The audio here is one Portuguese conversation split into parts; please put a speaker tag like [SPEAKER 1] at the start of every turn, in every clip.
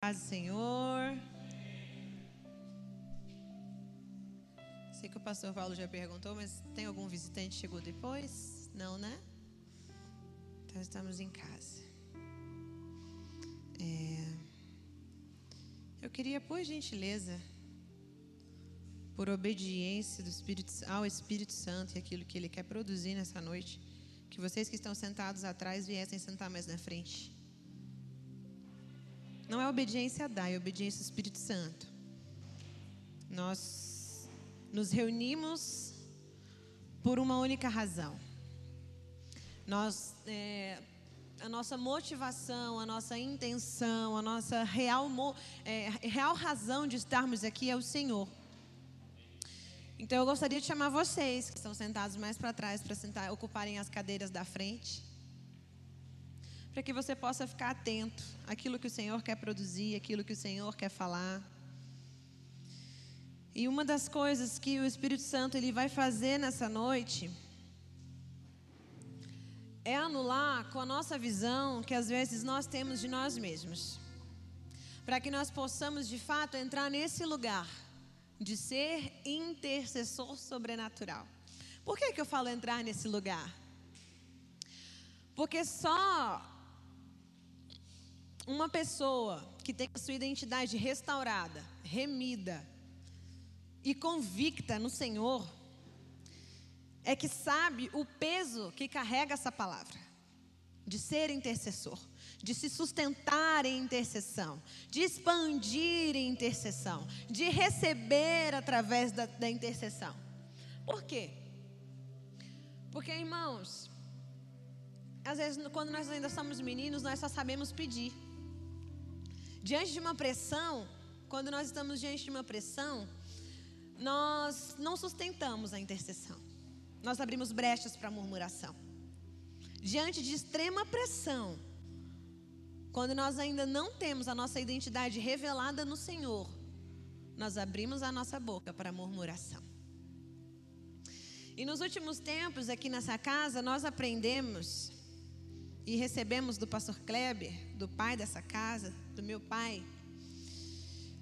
[SPEAKER 1] Paz Senhor. Sei que o pastor Paulo já perguntou, mas tem algum visitante que chegou depois? Não, né? Então estamos em casa. É... Eu queria, por gentileza, por obediência do Espírito, ao Espírito Santo e aquilo que Ele quer produzir nessa noite, que vocês que estão sentados atrás viessem sentar mais na frente. Não é obediência a dar, é obediência ao Espírito Santo. Nós nos reunimos por uma única razão. Nós, é, a nossa motivação, a nossa intenção, a nossa real, é, real razão de estarmos aqui é o Senhor. Então eu gostaria de chamar vocês que estão sentados mais para trás para sentar, ocuparem as cadeiras da frente para que você possa ficar atento àquilo que o Senhor quer produzir, aquilo que o Senhor quer falar. E uma das coisas que o Espírito Santo ele vai fazer nessa noite é anular com a nossa visão que às vezes nós temos de nós mesmos. Para que nós possamos de fato entrar nesse lugar de ser intercessor sobrenatural. Por que, que eu falo entrar nesse lugar? Porque só uma pessoa que tem a sua identidade restaurada, remida e convicta no Senhor, é que sabe o peso que carrega essa palavra, de ser intercessor, de se sustentar em intercessão, de expandir em intercessão, de receber através da, da intercessão. Por quê? Porque, irmãos, às vezes, quando nós ainda somos meninos, nós só sabemos pedir. Diante de uma pressão, quando nós estamos diante de uma pressão, nós não sustentamos a intercessão. Nós abrimos brechas para murmuração. Diante de extrema pressão, quando nós ainda não temos a nossa identidade revelada no Senhor, nós abrimos a nossa boca para murmuração. E nos últimos tempos, aqui nessa casa, nós aprendemos e recebemos do pastor Kleber, do pai dessa casa, do meu pai,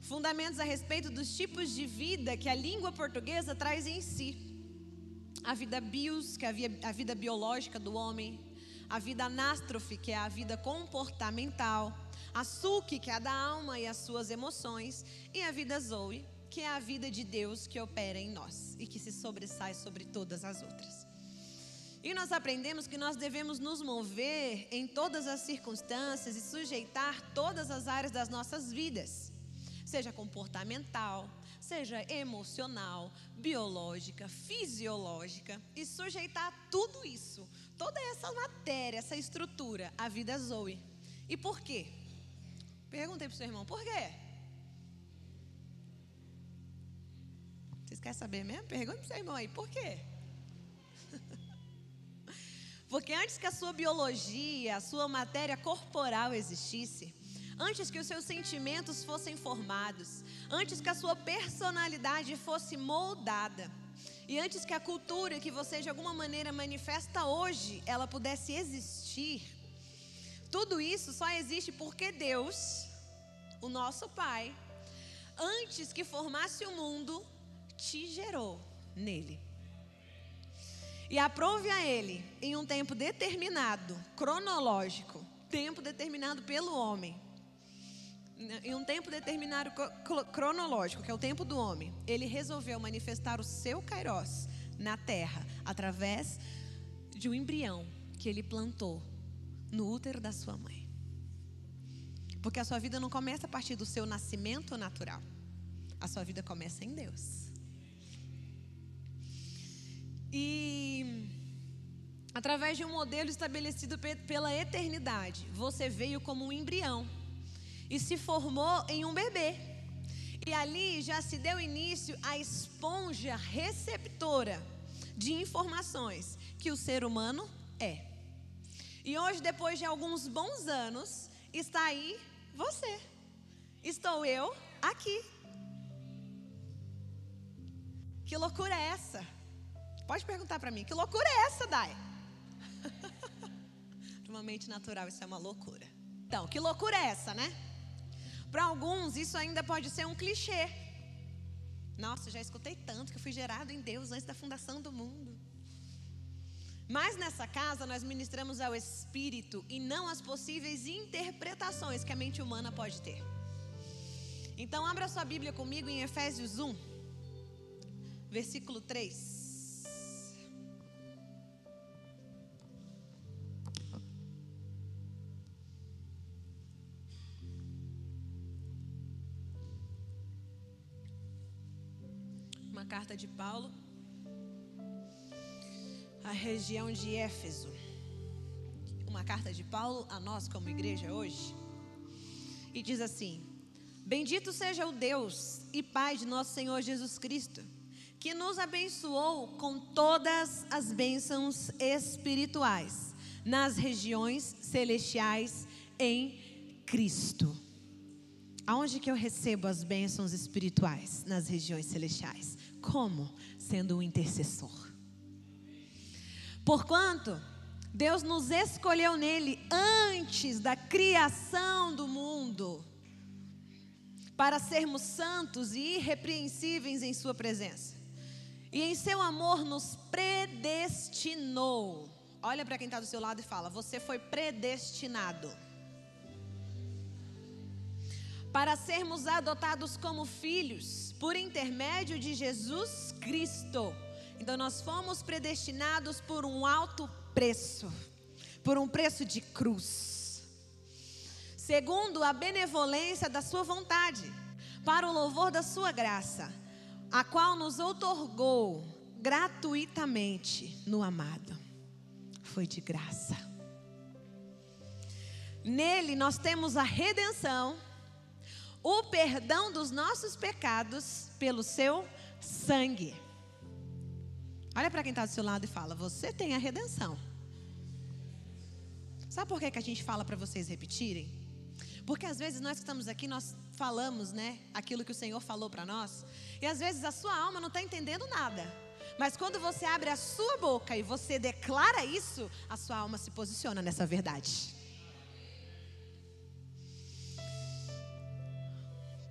[SPEAKER 1] fundamentos a respeito dos tipos de vida que a língua portuguesa traz em si. A vida bios, que é a vida biológica do homem, a vida anástrofe, que é a vida comportamental, a suque, que é a da alma e as suas emoções, e a vida zoe, que é a vida de Deus que opera em nós e que se sobressai sobre todas as outras. E nós aprendemos que nós devemos nos mover em todas as circunstâncias e sujeitar todas as áreas das nossas vidas, seja comportamental, seja emocional, biológica, fisiológica, e sujeitar tudo isso, toda essa matéria, essa estrutura, à vida Zoe. E por quê? Perguntei para o seu irmão, por quê? Vocês querem saber mesmo? Pergunte para o seu irmão aí, por quê? Porque antes que a sua biologia, a sua matéria corporal existisse, antes que os seus sentimentos fossem formados, antes que a sua personalidade fosse moldada, e antes que a cultura que você de alguma maneira manifesta hoje, ela pudesse existir, tudo isso só existe porque Deus, o nosso Pai, antes que formasse o mundo, te gerou nele. E aprove a ele em um tempo determinado, cronológico, tempo determinado pelo homem. Em um tempo determinado cronológico, que é o tempo do homem, ele resolveu manifestar o seu kairós na terra através de um embrião que ele plantou no útero da sua mãe. Porque a sua vida não começa a partir do seu nascimento natural. A sua vida começa em Deus. E através de um modelo estabelecido pela eternidade, você veio como um embrião e se formou em um bebê. E ali já se deu início à esponja receptora de informações que o ser humano é. E hoje, depois de alguns bons anos, está aí você. Estou eu aqui. Que loucura é essa? Pode perguntar para mim, que loucura é essa, Dai? Para uma mente natural, isso é uma loucura. Então, que loucura é essa, né? Para alguns, isso ainda pode ser um clichê. Nossa, já escutei tanto que eu fui gerado em Deus antes da fundação do mundo. Mas nessa casa nós ministramos ao Espírito e não as possíveis interpretações que a mente humana pode ter. Então, abra sua Bíblia comigo em Efésios 1, versículo 3. Carta de Paulo à região de Éfeso. Uma carta de Paulo a nós, como igreja, hoje. E diz assim: Bendito seja o Deus e Pai de nosso Senhor Jesus Cristo, que nos abençoou com todas as bênçãos espirituais nas regiões celestiais em Cristo. Aonde que eu recebo as bênçãos espirituais nas regiões celestiais? Como? Sendo um intercessor. Porquanto Deus nos escolheu nele antes da criação do mundo para sermos santos e irrepreensíveis em Sua presença. E em seu amor nos predestinou. Olha para quem está do seu lado e fala: Você foi predestinado. Para sermos adotados como filhos, por intermédio de Jesus Cristo. Então, nós fomos predestinados por um alto preço, por um preço de cruz segundo a benevolência da Sua vontade, para o louvor da Sua graça, a qual nos outorgou gratuitamente no amado. Foi de graça. Nele nós temos a redenção, o perdão dos nossos pecados pelo seu sangue. Olha para quem está do seu lado e fala: Você tem a redenção. Sabe por que, que a gente fala para vocês repetirem? Porque às vezes nós que estamos aqui, nós falamos, né, aquilo que o Senhor falou para nós, e às vezes a sua alma não está entendendo nada. Mas quando você abre a sua boca e você declara isso, a sua alma se posiciona nessa verdade.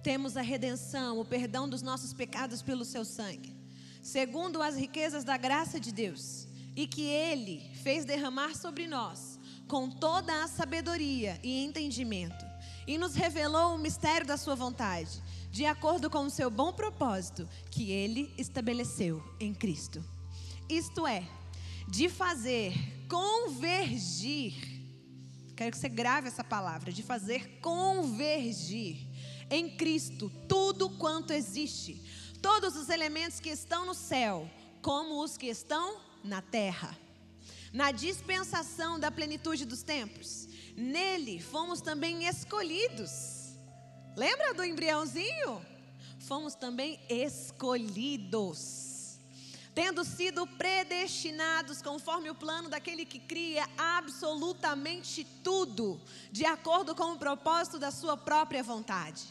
[SPEAKER 1] Temos a redenção, o perdão dos nossos pecados pelo seu sangue, segundo as riquezas da graça de Deus, e que Ele fez derramar sobre nós, com toda a sabedoria e entendimento e nos revelou o mistério da sua vontade, de acordo com o seu bom propósito que ele estabeleceu em Cristo. Isto é, de fazer convergir. Quero que você grave essa palavra, de fazer convergir em Cristo tudo quanto existe, todos os elementos que estão no céu, como os que estão na terra. Na dispensação da plenitude dos tempos, Nele fomos também escolhidos. Lembra do embriãozinho? Fomos também escolhidos. Tendo sido predestinados conforme o plano daquele que cria absolutamente tudo, de acordo com o propósito da sua própria vontade,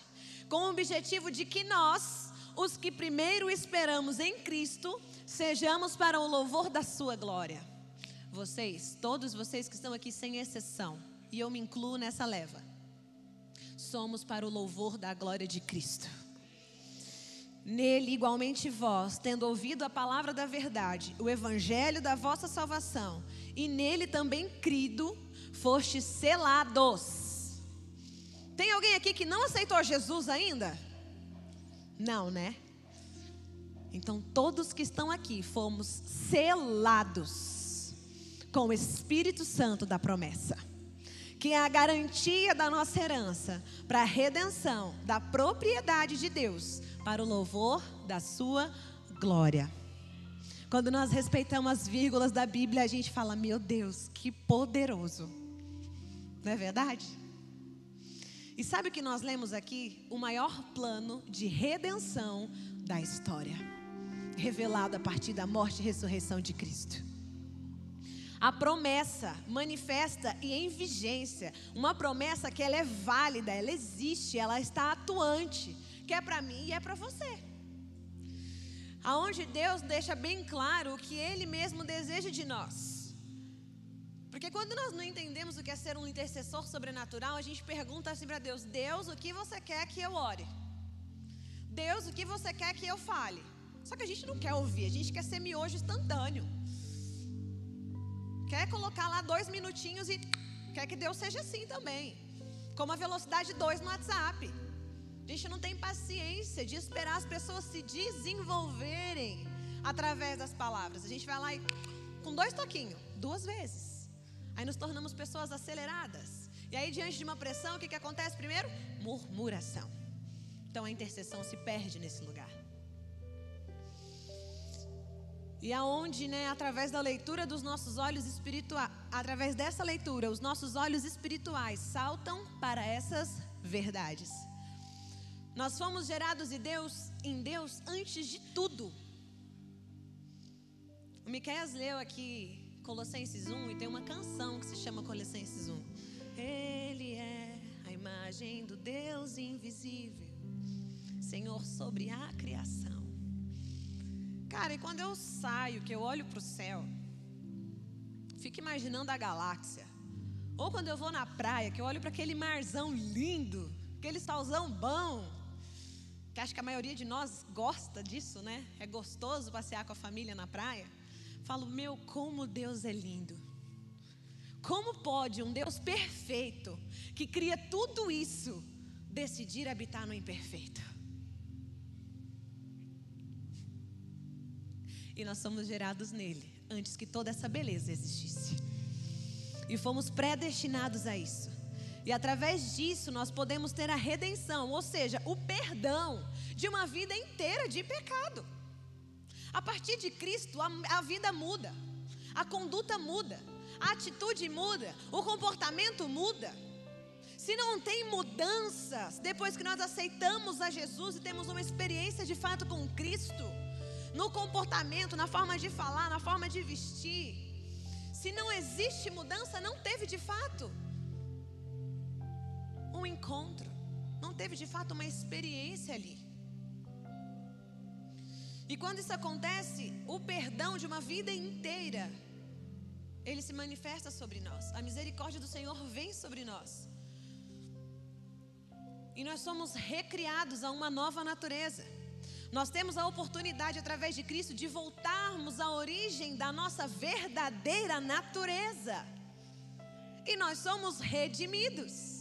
[SPEAKER 1] com o objetivo de que nós, os que primeiro esperamos em Cristo, sejamos para o louvor da sua glória. Vocês, todos vocês que estão aqui sem exceção, e eu me incluo nessa leva. Somos para o louvor da glória de Cristo. Nele, igualmente vós, tendo ouvido a palavra da verdade, o evangelho da vossa salvação, e nele também crido, fostes selados. Tem alguém aqui que não aceitou Jesus ainda? Não, né? Então, todos que estão aqui fomos selados com o Espírito Santo da promessa que é a garantia da nossa herança para a redenção da propriedade de Deus, para o louvor da sua glória. Quando nós respeitamos as vírgulas da Bíblia, a gente fala: Meu Deus, que poderoso. Não é verdade? E sabe o que nós lemos aqui? O maior plano de redenção da história, revelado a partir da morte e ressurreição de Cristo. A promessa manifesta e em vigência. Uma promessa que ela é válida, ela existe, ela está atuante, que é para mim e é para você. Aonde Deus deixa bem claro o que Ele mesmo deseja de nós. Porque quando nós não entendemos o que é ser um intercessor sobrenatural, a gente pergunta assim para Deus: Deus, o que você quer que eu ore? Deus, o que você quer que eu fale? Só que a gente não quer ouvir, a gente quer ser miojo instantâneo. Quer colocar lá dois minutinhos e quer que Deus seja assim também. Com a velocidade 2 no WhatsApp. A gente não tem paciência de esperar as pessoas se desenvolverem através das palavras. A gente vai lá e com dois toquinhos, duas vezes. Aí nos tornamos pessoas aceleradas. E aí, diante de uma pressão, o que, que acontece primeiro? Murmuração. Então a intercessão se perde nesse lugar. E aonde, né, através da leitura dos nossos olhos espirituais, através dessa leitura, os nossos olhos espirituais saltam para essas verdades. Nós fomos gerados em Deus, em Deus antes de tudo. O Miqueias leu aqui Colossenses 1 e tem uma canção que se chama Colossenses 1. Ele é a imagem do Deus invisível, Senhor sobre a criação. Cara, e quando eu saio, que eu olho para o céu, fico imaginando a galáxia. Ou quando eu vou na praia, que eu olho para aquele marzão lindo, aquele salzão bom, que acho que a maioria de nós gosta disso, né? É gostoso passear com a família na praia. Falo, meu, como Deus é lindo. Como pode um Deus perfeito, que cria tudo isso, decidir habitar no imperfeito? E nós somos gerados nele, antes que toda essa beleza existisse. E fomos predestinados a isso. E através disso nós podemos ter a redenção, ou seja, o perdão de uma vida inteira de pecado. A partir de Cristo, a, a vida muda, a conduta muda, a atitude muda, o comportamento muda. Se não tem mudanças depois que nós aceitamos a Jesus e temos uma experiência de fato com Cristo, no comportamento, na forma de falar, na forma de vestir. Se não existe mudança, não teve de fato um encontro, não teve de fato uma experiência ali. E quando isso acontece, o perdão de uma vida inteira, ele se manifesta sobre nós. A misericórdia do Senhor vem sobre nós. E nós somos recriados a uma nova natureza. Nós temos a oportunidade, através de Cristo, de voltarmos à origem da nossa verdadeira natureza. E nós somos redimidos.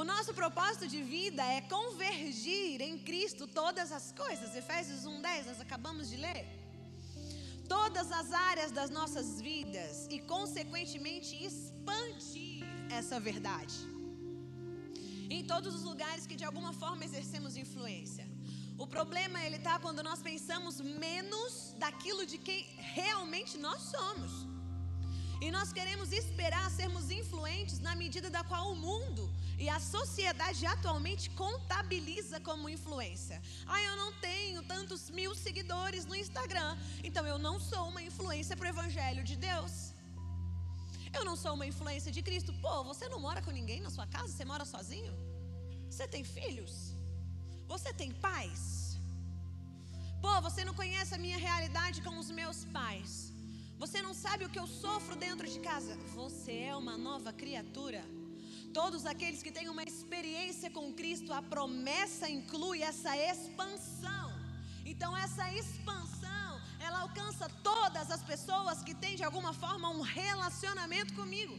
[SPEAKER 1] O nosso propósito de vida é convergir em Cristo todas as coisas. Efésios 1:10, nós acabamos de ler. Todas as áreas das nossas vidas e consequentemente expandir essa verdade. Em todos os lugares que de alguma forma exercemos influência. O problema ele está quando nós pensamos menos daquilo de quem realmente nós somos. E nós queremos esperar sermos influentes na medida da qual o mundo e a sociedade atualmente contabiliza como influência. Ah, eu não tenho tantos mil seguidores no Instagram, então eu não sou uma influência para o Evangelho de Deus. Eu não sou uma influência de Cristo. Pô, você não mora com ninguém na sua casa? Você mora sozinho? Você tem filhos? Você tem pais? Pô, você não conhece a minha realidade com os meus pais. Você não sabe o que eu sofro dentro de casa. Você é uma nova criatura. Todos aqueles que têm uma experiência com Cristo, a promessa inclui essa expansão. Então, essa expansão, ela alcança todas as pessoas que têm de alguma forma um relacionamento comigo.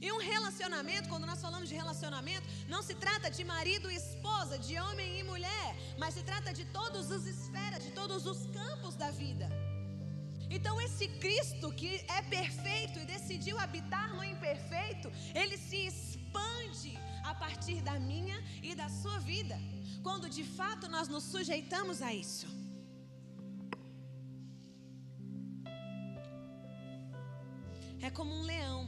[SPEAKER 1] E um relacionamento, quando nós falamos de relacionamento, não se trata de marido e esposa, de homem e mulher, mas se trata de todas as esferas, de todos os campos da vida. Então, esse Cristo que é perfeito e decidiu habitar no imperfeito, ele se expande a partir da minha e da sua vida, quando de fato nós nos sujeitamos a isso. É como um leão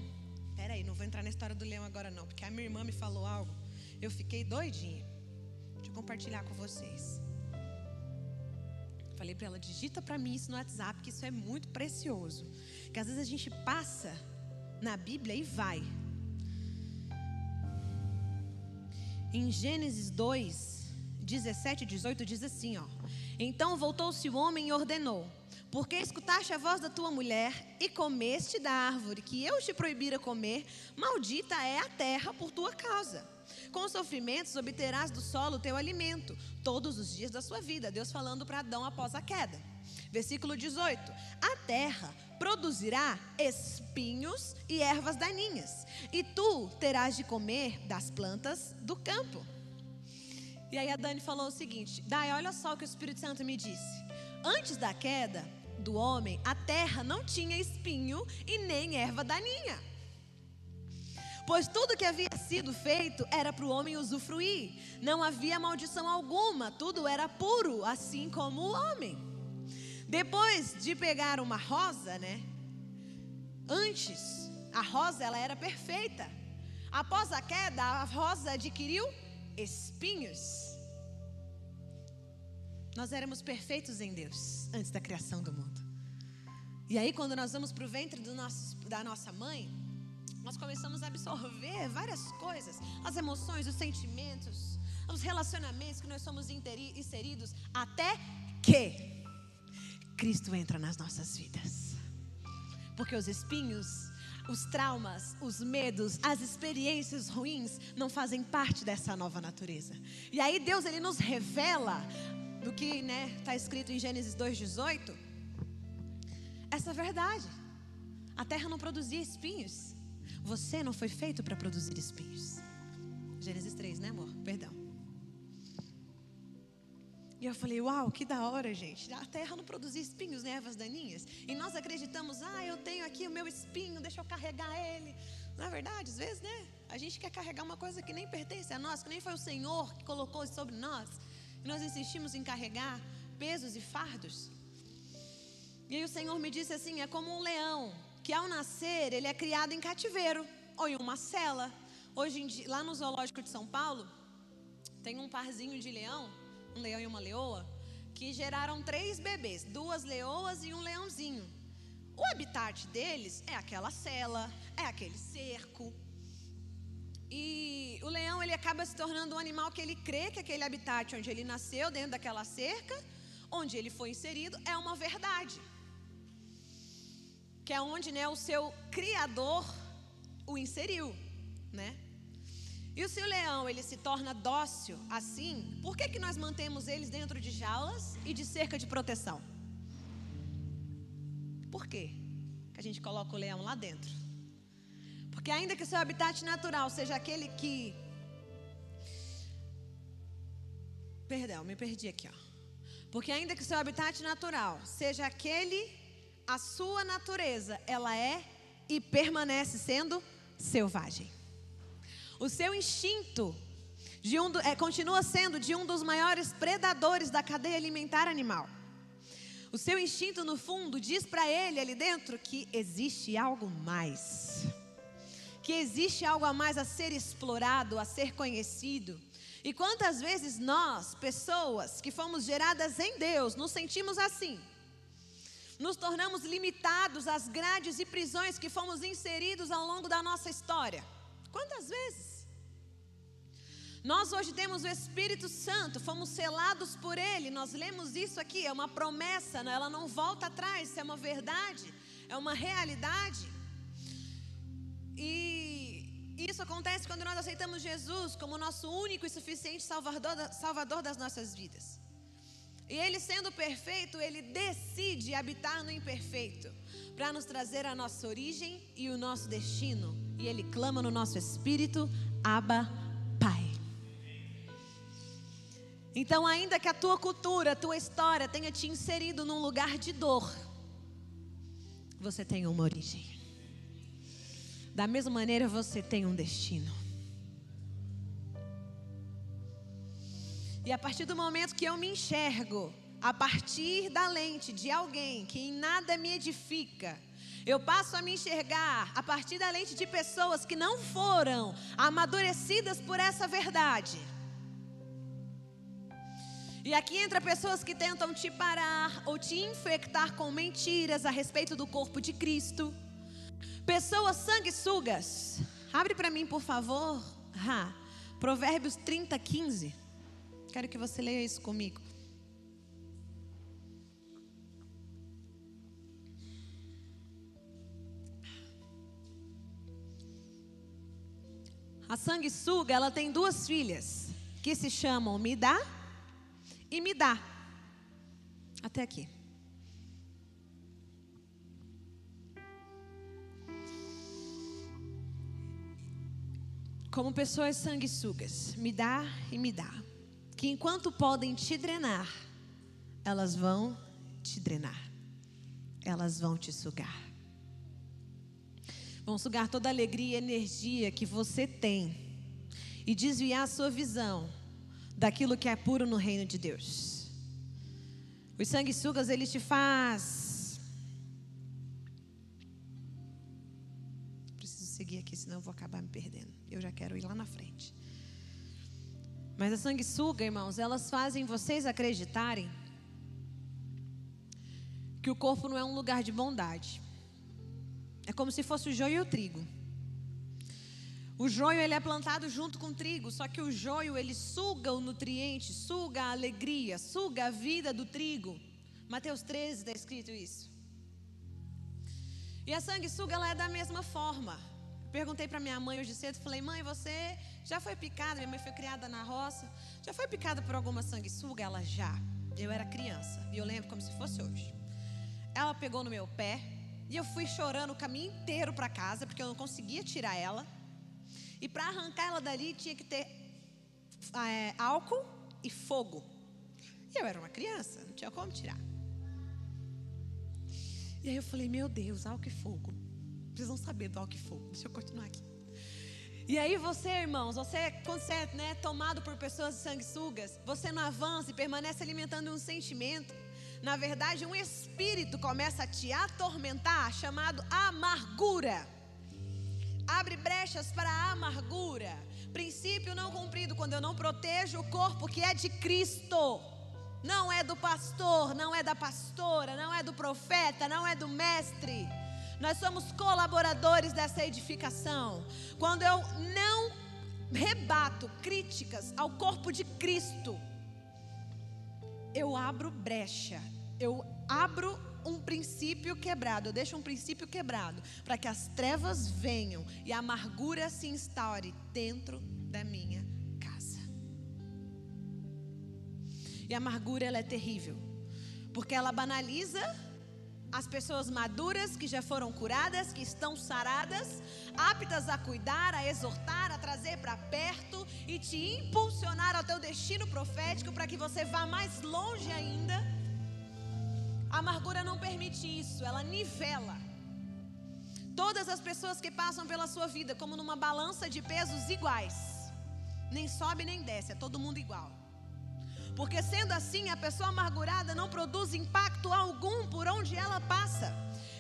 [SPEAKER 1] Peraí, não vou entrar na história do leão agora não, porque a minha irmã me falou algo. Eu fiquei doidinha. Deixa eu compartilhar com vocês. Falei para ela, digita para mim isso no WhatsApp, que isso é muito precioso. Que às vezes a gente passa na Bíblia e vai. Em Gênesis 2, 17 e 18 diz assim, ó. Então voltou-se o homem e ordenou: porque escutaste a voz da tua mulher e comeste da árvore que eu te proibira comer, maldita é a terra por tua causa. Com sofrimentos obterás do solo o teu alimento, todos os dias da sua vida. Deus falando para Adão após a queda. Versículo 18: A terra produzirá espinhos e ervas daninhas, e tu terás de comer das plantas do campo. E aí a Dani falou o seguinte: Dai, olha só o que o Espírito Santo me disse. Antes da queda do homem, a terra não tinha espinho e nem erva daninha. Pois tudo que havia sido feito era para o homem usufruir. Não havia maldição alguma, tudo era puro, assim como o homem. Depois de pegar uma rosa, né? Antes, a rosa ela era perfeita. Após a queda, a rosa adquiriu espinhos. Nós éramos perfeitos em Deus antes da criação do mundo. E aí, quando nós vamos para o ventre nosso, da nossa mãe, nós começamos a absorver várias coisas, as emoções, os sentimentos, os relacionamentos que nós somos inseridos, até que Cristo entra nas nossas vidas. Porque os espinhos os traumas, os medos, as experiências ruins não fazem parte dessa nova natureza. E aí Deus ele nos revela do que está né, tá escrito em Gênesis 2,18, essa verdade. A terra não produzia espinhos. Você não foi feito para produzir espinhos. Gênesis 3, né, amor? Perdão. E eu falei, uau, que da hora, gente. A terra não produzia espinhos nem ervas daninhas. E nós acreditamos, ah, eu tenho aqui o meu espinho, deixa eu carregar ele. Na verdade, às vezes, né? A gente quer carregar uma coisa que nem pertence a nós, que nem foi o Senhor que colocou sobre nós. E nós insistimos em carregar pesos e fardos. E aí o Senhor me disse assim: é como um leão, que ao nascer ele é criado em cativeiro ou em uma cela. Hoje, dia, lá no Zoológico de São Paulo, tem um parzinho de leão um leão e uma leoa, que geraram três bebês, duas leoas e um leãozinho. O habitat deles é aquela cela, é aquele cerco. E o leão ele acaba se tornando um animal que ele crê que aquele habitat onde ele nasceu, dentro daquela cerca, onde ele foi inserido, é uma verdade. Que é onde né, o seu criador o inseriu, né? E o leão ele se torna dócil assim, por que, que nós mantemos eles dentro de jaulas e de cerca de proteção? Por quê que a gente coloca o leão lá dentro? Porque ainda que seu habitat natural seja aquele que. Perdão, me perdi aqui, ó. Porque ainda que seu habitat natural seja aquele, a sua natureza, ela é e permanece sendo selvagem. O seu instinto um do, é, continua sendo de um dos maiores predadores da cadeia alimentar animal. O seu instinto, no fundo, diz para ele ali dentro que existe algo mais. Que existe algo a mais a ser explorado, a ser conhecido. E quantas vezes nós, pessoas que fomos geradas em Deus, nos sentimos assim? Nos tornamos limitados às grades e prisões que fomos inseridos ao longo da nossa história. Quantas vezes? Nós hoje temos o Espírito Santo, fomos selados por Ele, nós lemos isso aqui, é uma promessa, né? ela não volta atrás, é uma verdade, é uma realidade. E isso acontece quando nós aceitamos Jesus como nosso único e suficiente salvador, salvador das nossas vidas. E Ele, sendo perfeito, Ele decide habitar no imperfeito, para nos trazer a nossa origem e o nosso destino. E Ele clama no nosso espírito: Abba, Pai. Então, ainda que a tua cultura, a tua história tenha te inserido num lugar de dor, você tem uma origem. Da mesma maneira, você tem um destino. E a partir do momento que eu me enxergo, a partir da lente de alguém que em nada me edifica, eu passo a me enxergar a partir da lente de pessoas que não foram amadurecidas por essa verdade. E aqui entra pessoas que tentam te parar ou te infectar com mentiras a respeito do corpo de Cristo. Pessoas sanguessugas. Abre para mim, por favor. Ha. Provérbios 30, 15 quero que você leia isso comigo. A sanguessuga, ela tem duas filhas que se chamam Me dá e Me dá. Até aqui. Como pessoas sanguessugas, me dá e me dá. Que enquanto podem te drenar, elas vão te drenar. Elas vão te sugar. Vão sugar toda a alegria e energia que você tem e desviar a sua visão daquilo que é puro no reino de Deus. Os sanguessugas, eles te faz Preciso seguir aqui, senão eu vou acabar me perdendo. Eu já quero ir lá na frente. Mas a sanguessuga, irmãos, elas fazem vocês acreditarem que o corpo não é um lugar de bondade. É como se fosse o joio e o trigo. O joio ele é plantado junto com o trigo, só que o joio ele suga o nutriente, suga a alegria, suga a vida do trigo. Mateus 13 está escrito isso. E a sanguessuga ela é da mesma forma. Perguntei para minha mãe hoje cedo, falei: "Mãe, você já foi picada? Minha mãe foi criada na roça. Já foi picada por alguma sanguessuga?" Ela já. Eu era criança e eu lembro como se fosse hoje. Ela pegou no meu pé e eu fui chorando o caminho inteiro para casa porque eu não conseguia tirar ela. E para arrancar ela dali tinha que ter é, álcool e fogo. E eu era uma criança, não tinha como tirar. E aí eu falei, meu Deus, álcool e fogo. Precisam saber do álcool e fogo. Deixa eu continuar aqui. E aí você, irmãos, você, é né, tomado por pessoas sanguessugas, você não avança e permanece alimentando um sentimento. Na verdade, um espírito começa a te atormentar, chamado amargura abre brechas para a amargura. Princípio não cumprido quando eu não protejo o corpo que é de Cristo. Não é do pastor, não é da pastora, não é do profeta, não é do mestre. Nós somos colaboradores dessa edificação. Quando eu não rebato críticas ao corpo de Cristo, eu abro brecha, eu abro um princípio quebrado, eu deixo um princípio quebrado, para que as trevas venham e a amargura se instaure dentro da minha casa. E a amargura ela é terrível, porque ela banaliza as pessoas maduras que já foram curadas, que estão saradas, aptas a cuidar, a exortar, a trazer para perto e te impulsionar ao teu destino profético para que você vá mais longe ainda a amargura não permite isso, ela nivela. Todas as pessoas que passam pela sua vida como numa balança de pesos iguais. Nem sobe nem desce, é todo mundo igual. Porque sendo assim, a pessoa amargurada não produz impacto algum por onde ela passa.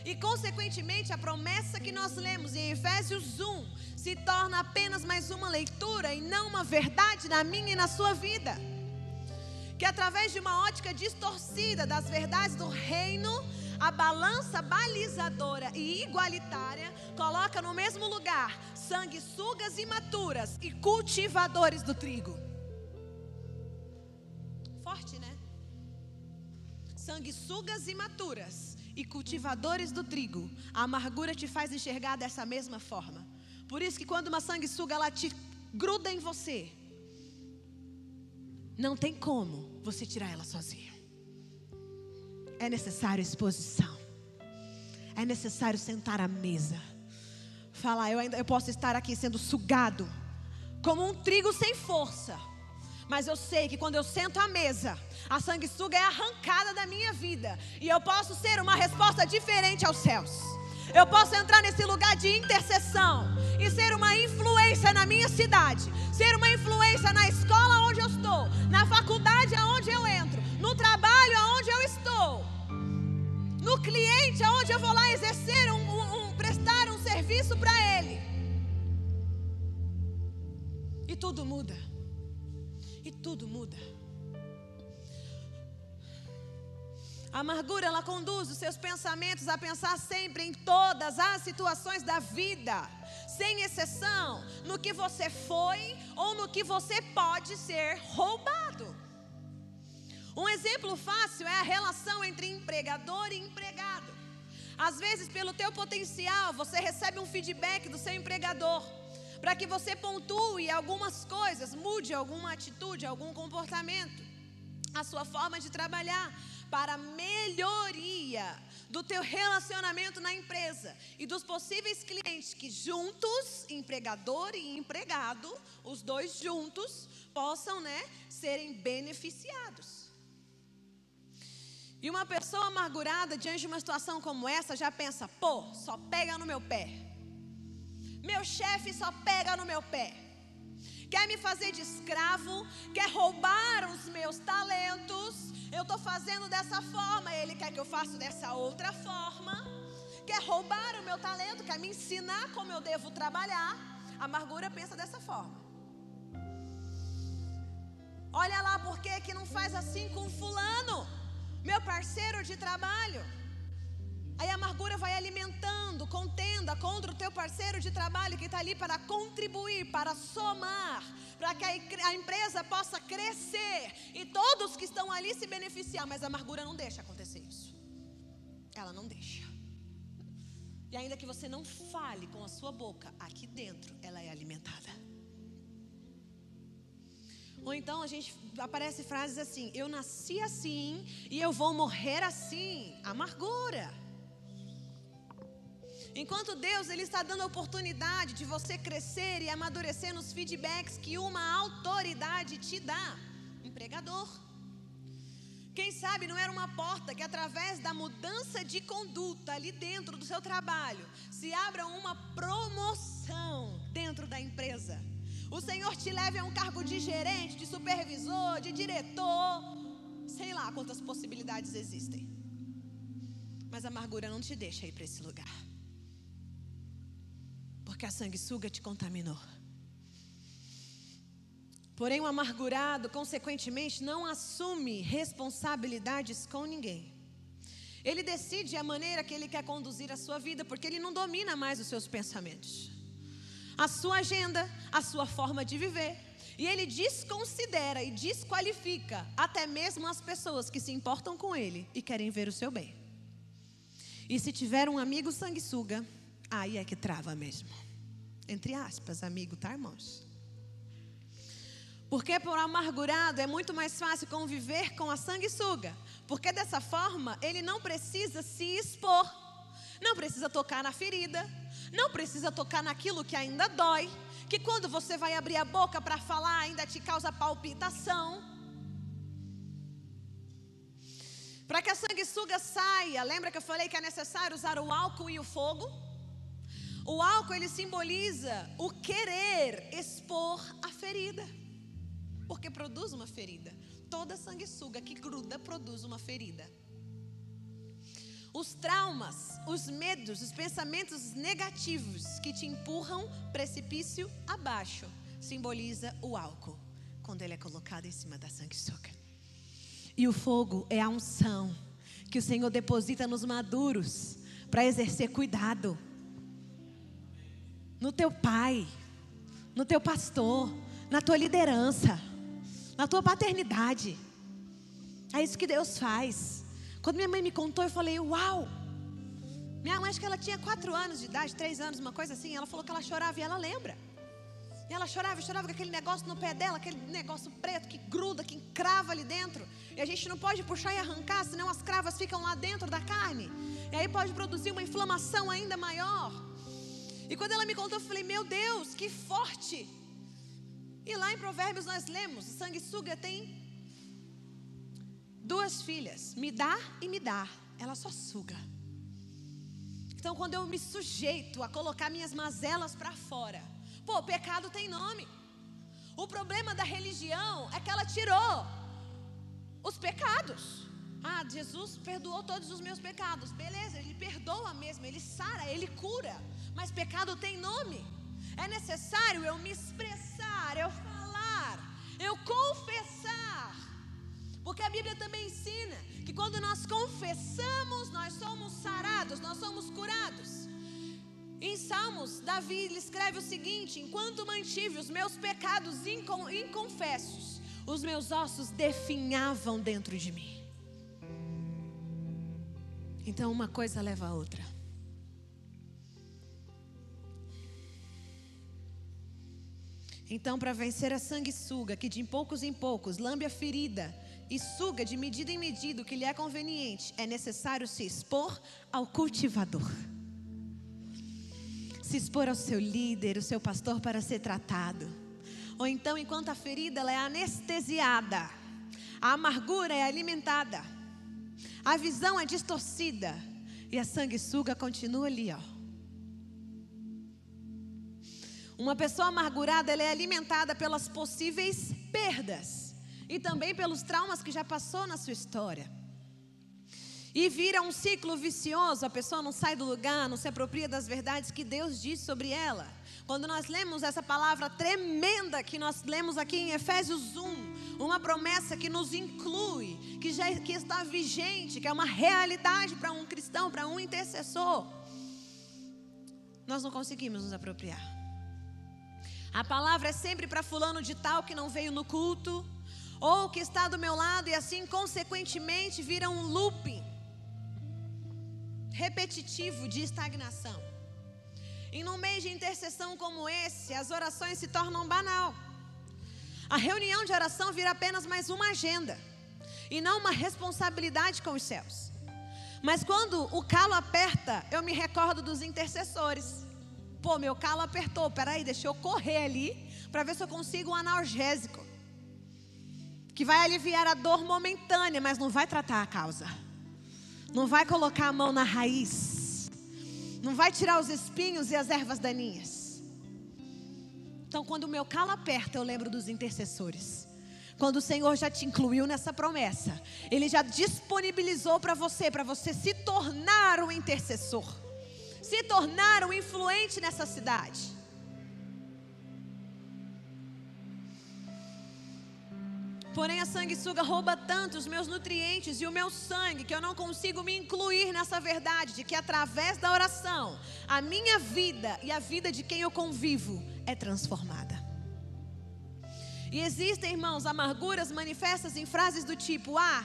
[SPEAKER 1] E consequentemente, a promessa que nós lemos em Efésios 1 se torna apenas mais uma leitura e não uma verdade na minha e na sua vida que através de uma ótica distorcida das verdades do reino, a balança balizadora e igualitária coloca no mesmo lugar sanguessugas imaturas e cultivadores do trigo. Forte, né? Sanguessugas imaturas e cultivadores do trigo. A amargura te faz enxergar dessa mesma forma. Por isso que quando uma sanguessuga ela te gruda em você, não tem como você tirar ela sozinha. É necessário exposição. É necessário sentar à mesa. Falar, eu ainda eu posso estar aqui sendo sugado como um trigo sem força. Mas eu sei que quando eu sento à mesa, a sanguessuga é arrancada da minha vida. E eu posso ser uma resposta diferente aos céus. Eu posso entrar nesse lugar de intercessão e ser uma influência na minha cidade, ser uma influência na escola onde eu estou, na faculdade aonde eu entro, no trabalho aonde eu estou, no cliente aonde eu vou lá exercer um, um, um prestar um serviço para ele. E tudo muda. E tudo muda. A amargura ela conduz os seus pensamentos a pensar sempre em todas as situações da vida, sem exceção, no que você foi ou no que você pode ser roubado. Um exemplo fácil é a relação entre empregador e empregado. Às vezes, pelo teu potencial, você recebe um feedback do seu empregador. Para que você pontue algumas coisas, mude alguma atitude, algum comportamento, a sua forma de trabalhar para melhoria do teu relacionamento na empresa e dos possíveis clientes que juntos, empregador e empregado, os dois juntos, possam, né, serem beneficiados. E uma pessoa amargurada diante de uma situação como essa já pensa: pô, só pega no meu pé. Meu chefe só pega no meu pé. Quer me fazer de escravo, quer roubar os meus talentos, eu estou fazendo dessa forma, ele quer que eu faça dessa outra forma. Quer roubar o meu talento, quer me ensinar como eu devo trabalhar. A amargura pensa dessa forma. Olha lá, por que que não faz assim com fulano, meu parceiro de trabalho? Aí a amargura vai alimentando contenda contra o teu parceiro de trabalho que está ali para contribuir, para somar, para que a, empresa possa crescer e todos que estão ali se beneficiar. Mas a amargura não deixa acontecer isso. Ela não deixa. E ainda que você não fale com a sua boca, aqui dentro ela é alimentada. Ou então a gente aparece frases assim: eu nasci assim e eu vou morrer assim. Amargura. Enquanto Deus ele está dando a oportunidade de você crescer e amadurecer nos feedbacks que uma autoridade te dá, empregador. Quem sabe não era uma porta que através da mudança de conduta ali dentro do seu trabalho se abra uma promoção dentro da empresa. O Senhor te leve a um cargo de gerente, de supervisor, de diretor, sei lá quantas possibilidades existem. Mas a amargura não te deixa ir para esse lugar. Porque a sanguessuga te contaminou. Porém, o amargurado, consequentemente, não assume responsabilidades com ninguém. Ele decide a maneira que ele quer conduzir a sua vida, porque ele não domina mais os seus pensamentos, a sua agenda, a sua forma de viver. E ele desconsidera e desqualifica até mesmo as pessoas que se importam com ele e querem ver o seu bem. E se tiver um amigo sanguessuga, Aí é que trava mesmo. Entre aspas, amigo, tá, irmãos? Porque por amargurado é muito mais fácil conviver com a sanguessuga. Porque dessa forma ele não precisa se expor, não precisa tocar na ferida, não precisa tocar naquilo que ainda dói, que quando você vai abrir a boca para falar ainda te causa palpitação. Para que a sanguessuga saia, lembra que eu falei que é necessário usar o álcool e o fogo? O álcool ele simboliza o querer expor a ferida. Porque produz uma ferida. Toda sanguessuga que gruda produz uma ferida. Os traumas, os medos, os pensamentos negativos que te empurram precipício abaixo, simboliza o álcool, quando ele é colocado em cima da sanguessuga. E o fogo é a unção que o Senhor deposita nos maduros para exercer cuidado no teu pai, no teu pastor, na tua liderança, na tua paternidade. É isso que Deus faz. Quando minha mãe me contou, eu falei: Uau! Minha mãe, acho que ela tinha quatro anos de idade, três anos, uma coisa assim. Ela falou que ela chorava e ela lembra. E ela chorava, chorava com aquele negócio no pé dela, aquele negócio preto que gruda, que encrava ali dentro. E a gente não pode puxar e arrancar, senão as cravas ficam lá dentro da carne. E aí pode produzir uma inflamação ainda maior. E quando ela me contou, eu falei: Meu Deus, que forte! E lá em Provérbios nós lemos: sanguessuga tem duas filhas, me dá e me dá. Ela só suga. Então, quando eu me sujeito a colocar minhas mazelas para fora, pô, pecado tem nome. O problema da religião é que ela tirou os pecados. Ah, Jesus perdoou todos os meus pecados. Beleza, Ele perdoa mesmo, Ele sara, Ele cura. Mas pecado tem nome. É necessário eu me expressar, eu falar, eu confessar. Porque a Bíblia também ensina que quando nós confessamos, nós somos sarados, nós somos curados. Em Salmos, Davi escreve o seguinte: Enquanto mantive os meus pecados inconfessos, os meus ossos definhavam dentro de mim. Então uma coisa leva a outra. Então, para vencer a sanguessuga, que de poucos em poucos lambe a ferida e suga de medida em medida o que lhe é conveniente, é necessário se expor ao cultivador. Se expor ao seu líder, o seu pastor, para ser tratado. Ou então, enquanto a ferida é anestesiada, a amargura é alimentada, a visão é distorcida e a sanguessuga continua ali, ó. Uma pessoa amargurada é alimentada pelas possíveis perdas e também pelos traumas que já passou na sua história. E vira um ciclo vicioso, a pessoa não sai do lugar, não se apropria das verdades que Deus diz sobre ela. Quando nós lemos essa palavra tremenda que nós lemos aqui em Efésios 1, uma promessa que nos inclui, que já que está vigente, que é uma realidade para um cristão, para um intercessor, nós não conseguimos nos apropriar. A palavra é sempre para fulano de tal que não veio no culto, ou que está do meu lado e assim consequentemente vira um looping repetitivo de estagnação. E num mês de intercessão como esse, as orações se tornam banal. A reunião de oração vira apenas mais uma agenda e não uma responsabilidade com os céus. Mas quando o calo aperta, eu me recordo dos intercessores. Pô, meu calo apertou, peraí, deixa eu correr ali para ver se eu consigo um analgésico. Que vai aliviar a dor momentânea, mas não vai tratar a causa. Não vai colocar a mão na raiz não vai tirar os espinhos e as ervas daninhas. Então, quando o meu calo aperta, eu lembro dos intercessores. Quando o Senhor já te incluiu nessa promessa, Ele já disponibilizou para você, para você se tornar um intercessor, se tornar um influente nessa cidade. Porém, a sanguessuga rouba tanto os meus nutrientes e o meu sangue que eu não consigo me incluir nessa verdade de que através da oração, a minha vida e a vida de quem eu convivo é transformada. E existem, irmãos, amarguras manifestas em frases do tipo: Ah,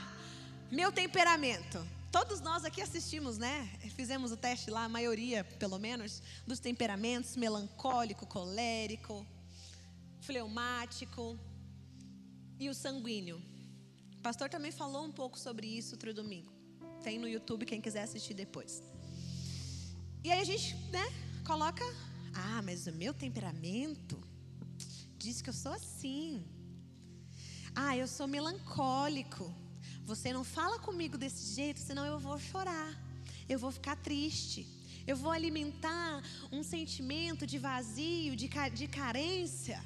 [SPEAKER 1] meu temperamento. Todos nós aqui assistimos, né? Fizemos o teste lá, a maioria, pelo menos, dos temperamentos: melancólico, colérico, fleumático e o sanguíneo. O pastor também falou um pouco sobre isso outro domingo. Tem no YouTube quem quiser assistir depois. E aí a gente, né, coloca, ah, mas o meu temperamento diz que eu sou assim. Ah, eu sou melancólico. Você não fala comigo desse jeito, senão eu vou chorar. Eu vou ficar triste. Eu vou alimentar um sentimento de vazio, de, de carência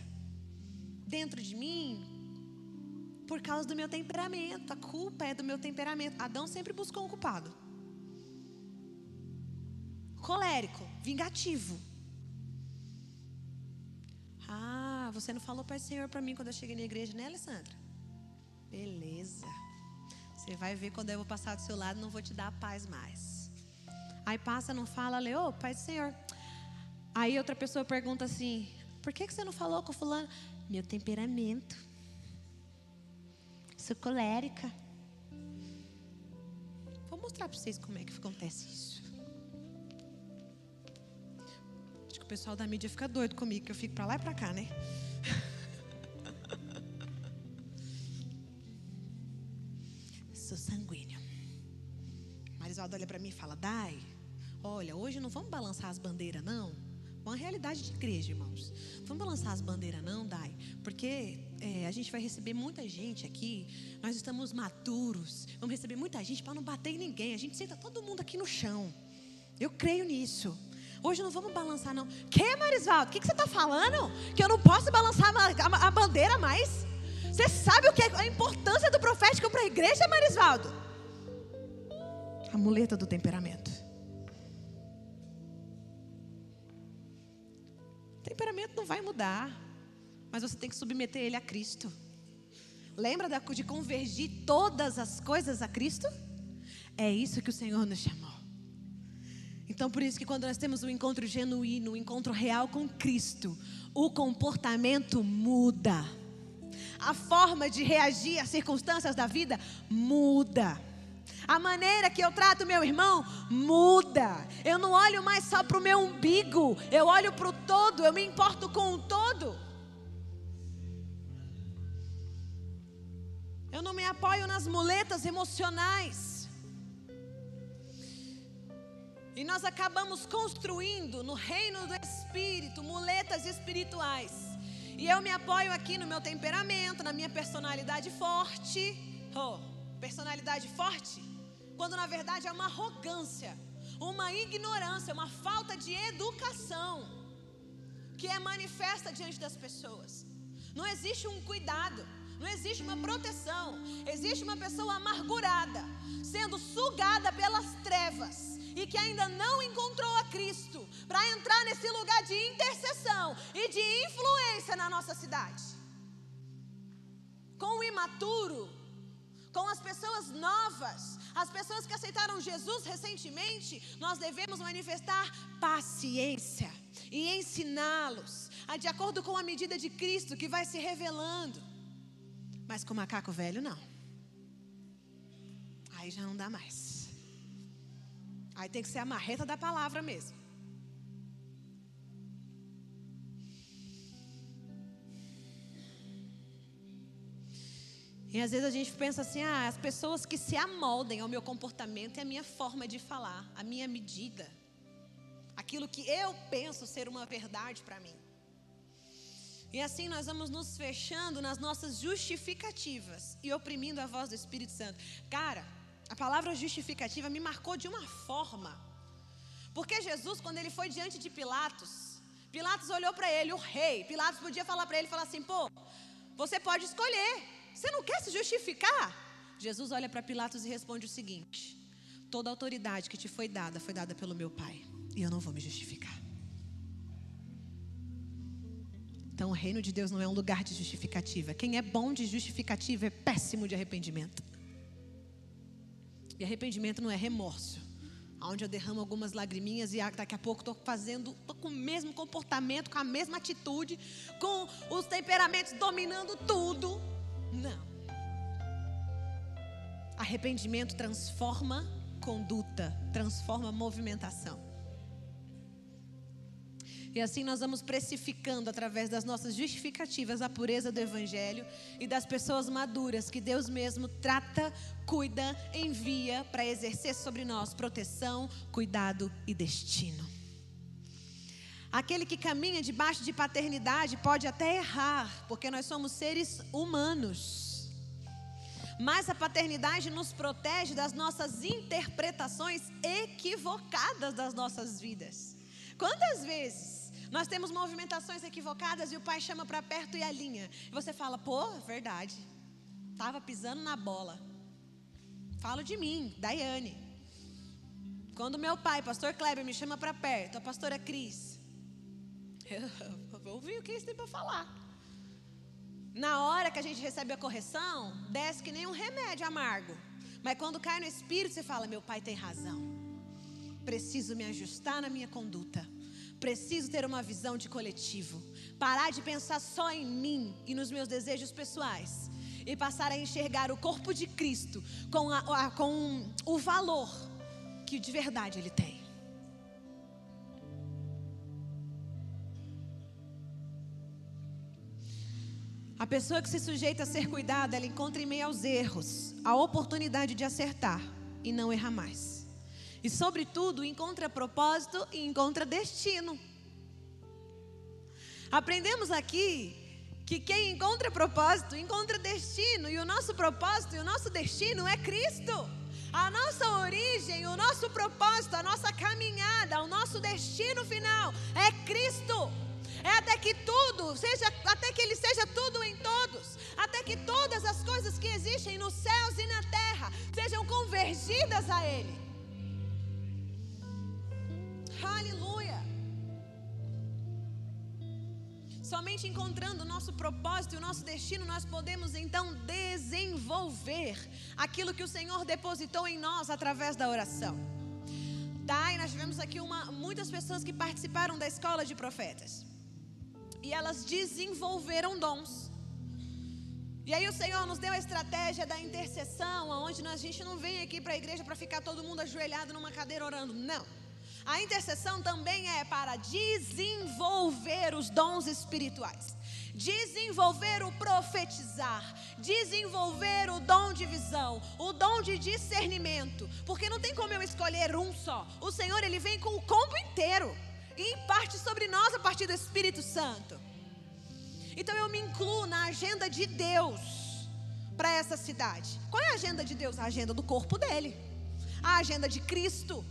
[SPEAKER 1] dentro de mim, por causa do meu temperamento. A culpa é do meu temperamento. Adão sempre buscou um culpado. Colérico, vingativo. Ah, você não falou Pai Senhor para mim quando eu cheguei na igreja, né, Alessandra? Beleza. Você vai ver quando eu vou passar do seu lado, não vou te dar paz mais. Aí passa, não fala, Leo, Pai do Senhor. Aí outra pessoa pergunta assim: Por que, que você não falou com fulano? Meu temperamento sou colérica. Vou mostrar para vocês como é que acontece isso. Acho que o pessoal da mídia fica doido comigo, que eu fico para lá e para cá, né? Sou sanguíneo. Marisvaldo olha para mim e fala: Dai, olha, hoje não vamos balançar as bandeiras, não. Uma realidade de igreja, irmãos. Vamos balançar as bandeiras, não, Dai? Porque é, a gente vai receber muita gente aqui. Nós estamos maturos. Vamos receber muita gente para não bater em ninguém. A gente senta todo mundo aqui no chão. Eu creio nisso. Hoje não vamos balançar, não. Que, Marisvaldo? O que, que você está falando? Que eu não posso balançar a, a, a bandeira mais? Você sabe o que é a importância do profético para a igreja, Marisvaldo? A muleta do temperamento. O temperamento não vai mudar mas você tem que submeter ele a Cristo. Lembra de convergir todas as coisas a Cristo? É isso que o Senhor nos chamou. Então, por isso que quando nós temos um encontro genuíno, um encontro real com Cristo, o comportamento muda a forma de reagir às circunstâncias da vida muda. A maneira que eu trato meu irmão muda. Eu não olho mais só para o meu umbigo, eu olho para o todo, eu me importo com o todo. Eu não me apoio nas muletas emocionais. E nós acabamos construindo no reino do Espírito muletas espirituais e eu me apoio aqui no meu temperamento, na minha personalidade forte. Oh, personalidade forte? Quando na verdade é uma arrogância, uma ignorância, uma falta de educação que é manifesta diante das pessoas. Não existe um cuidado, não existe uma proteção. Existe uma pessoa amargurada, sendo sugada pelas trevas e que ainda não encontrou a Cristo para entrar nesse lugar de intercessão e de influência na nossa cidade. Com o imaturo, com as pessoas novas, as pessoas que aceitaram Jesus recentemente, nós devemos manifestar paciência e ensiná-los de acordo com a medida de Cristo que vai se revelando. Mas com macaco velho, não. Aí já não dá mais. Aí tem que ser a marreta da palavra mesmo. E às vezes a gente pensa assim: ah, as pessoas que se amoldem ao meu comportamento e à minha forma de falar, a minha medida, aquilo que eu penso ser uma verdade para mim. E assim nós vamos nos fechando nas nossas justificativas e oprimindo a voz do Espírito Santo. Cara, a palavra justificativa me marcou de uma forma. Porque Jesus, quando ele foi diante de Pilatos, Pilatos olhou para ele, o rei. Pilatos podia falar para ele, falar assim: pô, você pode escolher. Você não quer se justificar? Jesus olha para Pilatos e responde o seguinte: toda autoridade que te foi dada foi dada pelo meu Pai, e eu não vou me justificar. Então, o reino de Deus não é um lugar de justificativa. Quem é bom de justificativa é péssimo de arrependimento. E arrependimento não é remorso. Onde eu derramo algumas lagriminhas e daqui a pouco estou fazendo, estou com o mesmo comportamento, com a mesma atitude, com os temperamentos dominando tudo. Não. Arrependimento transforma conduta, transforma movimentação. E assim nós vamos precificando através das nossas justificativas a pureza do Evangelho e das pessoas maduras que Deus mesmo trata, cuida, envia para exercer sobre nós proteção, cuidado e destino. Aquele que caminha debaixo de paternidade pode até errar, porque nós somos seres humanos. Mas a paternidade nos protege das nossas interpretações equivocadas das nossas vidas. Quantas vezes nós temos movimentações equivocadas e o pai chama para perto e alinha. E você fala, pô, verdade. Estava pisando na bola. Falo de mim, Daiane. Quando meu pai, pastor Kleber, me chama para perto, a pastora Cris. Eu vou ouvir o que eles têm para falar. Na hora que a gente recebe a correção, desce que nem um remédio amargo. Mas quando cai no espírito, você fala: meu pai tem razão. Preciso me ajustar na minha conduta. Preciso ter uma visão de coletivo. Parar de pensar só em mim e nos meus desejos pessoais. E passar a enxergar o corpo de Cristo com, a, a, com o valor que de verdade ele tem. A pessoa que se sujeita a ser cuidada, ela encontra em meio aos erros a oportunidade de acertar e não errar mais. E, sobretudo, encontra propósito e encontra destino. Aprendemos aqui que quem encontra propósito encontra destino, e o nosso propósito e o nosso destino é Cristo. A nossa origem, o nosso propósito, a nossa caminhada, o nosso destino final é Cristo. É até que tudo, seja, até que Ele seja tudo em todos, até que todas as coisas que existem nos céus e na terra sejam convergidas a Ele. Aleluia. Somente encontrando o nosso propósito e o nosso destino, nós podemos então desenvolver aquilo que o Senhor depositou em nós através da oração. Tá? E nós tivemos aqui uma, muitas pessoas que participaram da escola de profetas. E elas desenvolveram dons. E aí o Senhor nos deu a estratégia da intercessão, onde a gente não vem aqui para a igreja para ficar todo mundo ajoelhado numa cadeira orando. Não. A intercessão também é para desenvolver os dons espirituais. desenvolver o profetizar, desenvolver o dom de visão, o dom de discernimento, porque não tem como eu escolher um só. O Senhor ele vem com o combo inteiro e parte sobre nós a partir do Espírito Santo. Então eu me incluo na agenda de Deus para essa cidade. Qual é a agenda de Deus? A agenda do corpo dele. A agenda de Cristo.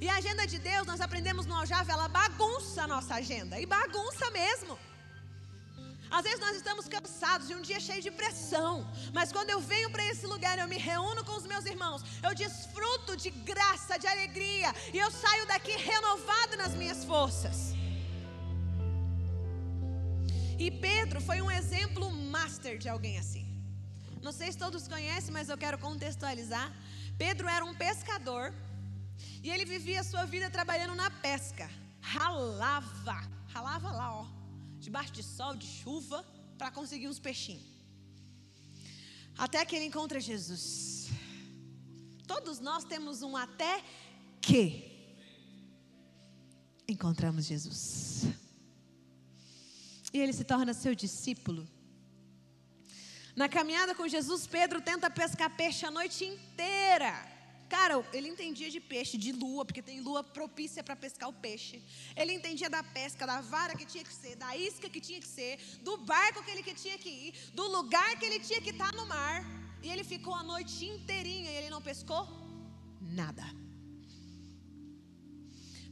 [SPEAKER 1] E a agenda de Deus, nós aprendemos no Aljava, ela bagunça a nossa agenda. E bagunça mesmo. Às vezes nós estamos cansados de um dia cheio de pressão, mas quando eu venho para esse lugar, eu me reúno com os meus irmãos, eu desfruto de graça, de alegria, e eu saio daqui renovado nas minhas forças. E Pedro foi um exemplo master de alguém assim. Não sei se todos conhecem, mas eu quero contextualizar. Pedro era um pescador e ele vivia a sua vida trabalhando na pesca. Ralava, ralava lá, ó debaixo de sol, de chuva, para conseguir uns peixinhos. Até que ele encontra Jesus. Todos nós temos um até que encontramos Jesus. E ele se torna seu discípulo. Na caminhada com Jesus, Pedro tenta pescar peixe a noite inteira. Cara, ele entendia de peixe, de lua, porque tem lua propícia para pescar o peixe. Ele entendia da pesca, da vara que tinha que ser, da isca que tinha que ser, do barco que ele que tinha que ir, do lugar que ele tinha que estar no mar. E ele ficou a noite inteirinha e ele não pescou nada.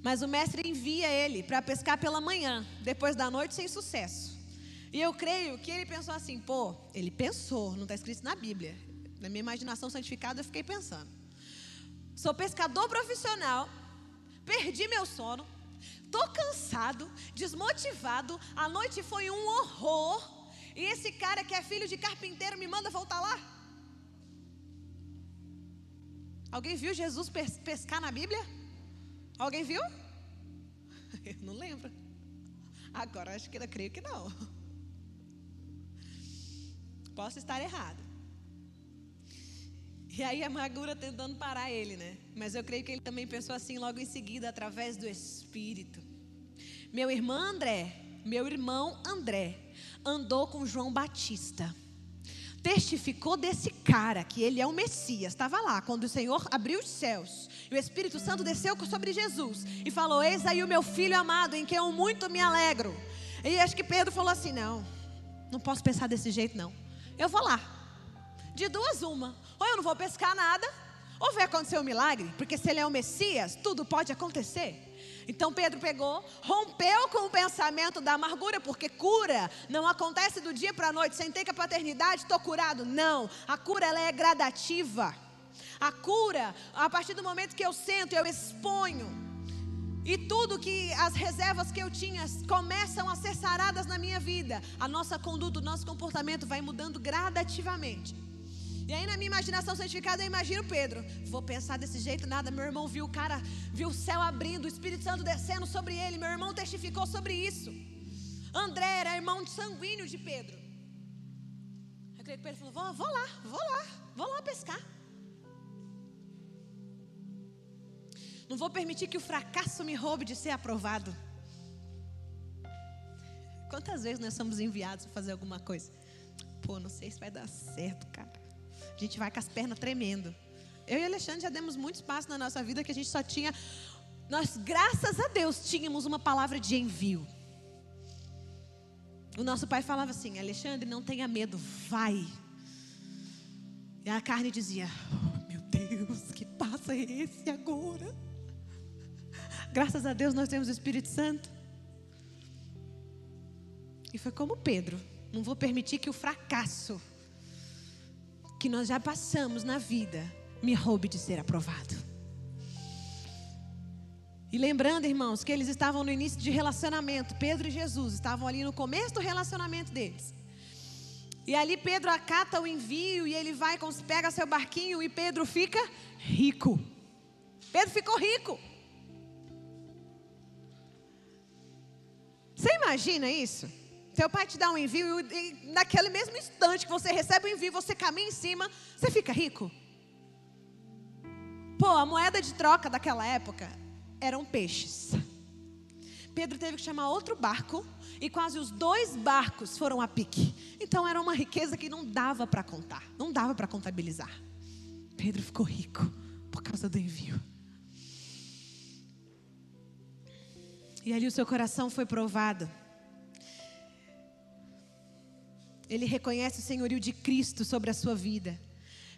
[SPEAKER 1] Mas o mestre envia ele para pescar pela manhã, depois da noite sem sucesso. E eu creio que ele pensou assim, pô, ele pensou, não está escrito na Bíblia. Na minha imaginação santificada eu fiquei pensando. Sou pescador profissional, perdi meu sono, tô cansado, desmotivado, a noite foi um horror. E esse cara que é filho de carpinteiro me manda voltar lá? Alguém viu Jesus pescar na Bíblia? Alguém viu? Eu não lembro. Agora acho que eu creio que não. Posso estar errado. E aí a amargura tentando parar ele, né? Mas eu creio que ele também pensou assim logo em seguida, através do Espírito. Meu irmão André, meu irmão André, andou com João Batista. Testificou desse cara que ele é o Messias. Estava lá quando o Senhor abriu os céus e o Espírito Santo desceu sobre Jesus e falou: Eis aí o meu filho amado, em quem eu muito me alegro. E acho que Pedro falou assim: Não, não posso pensar desse jeito, não. Eu vou lá. De duas, uma. Ou eu não vou pescar nada, ou vai acontecer um milagre, porque se ele é o Messias, tudo pode acontecer. Então Pedro pegou, rompeu com o pensamento da amargura, porque cura não acontece do dia para a noite. Sentei com a paternidade, estou curado. Não, a cura ela é gradativa. A cura, a partir do momento que eu sento, eu exponho. E tudo que as reservas que eu tinha começam a ser saradas na minha vida. A nossa conduta, o nosso comportamento vai mudando gradativamente. E aí na minha imaginação santificada eu imagino Pedro. Vou pensar desse jeito nada. Meu irmão viu o cara, viu o céu abrindo, o Espírito Santo descendo sobre ele. Meu irmão testificou sobre isso. André era irmão sanguíneo de Pedro. Eu creio que Pedro falou: vou, vou lá, vou lá, vou lá pescar. Não vou permitir que o fracasso me roube de ser aprovado. Quantas vezes nós somos enviados para fazer alguma coisa? Pô, não sei se vai dar certo, cara a gente vai com as pernas tremendo. Eu e Alexandre já demos muito espaço na nossa vida que a gente só tinha. Nós, graças a Deus, tínhamos uma palavra de envio. O nosso pai falava assim: Alexandre, não tenha medo, vai. E a carne dizia: oh, Meu Deus, que passa é esse agora? Graças a Deus nós temos o Espírito Santo. E foi como Pedro: Não vou permitir que o fracasso que nós já passamos na vida me roube de ser aprovado. E lembrando, irmãos, que eles estavam no início de relacionamento, Pedro e Jesus estavam ali no começo do relacionamento deles. E ali Pedro acata o envio e ele vai, pega seu barquinho e Pedro fica rico. Pedro ficou rico. Você imagina isso? Teu pai te dá um envio e naquele mesmo instante que você recebe o envio, você caminha em cima, você fica rico. Pô, a moeda de troca daquela época eram peixes. Pedro teve que chamar outro barco e quase os dois barcos foram a pique. Então era uma riqueza que não dava para contar, não dava para contabilizar. Pedro ficou rico por causa do envio. E ali o seu coração foi provado. Ele reconhece o senhorio de Cristo sobre a sua vida.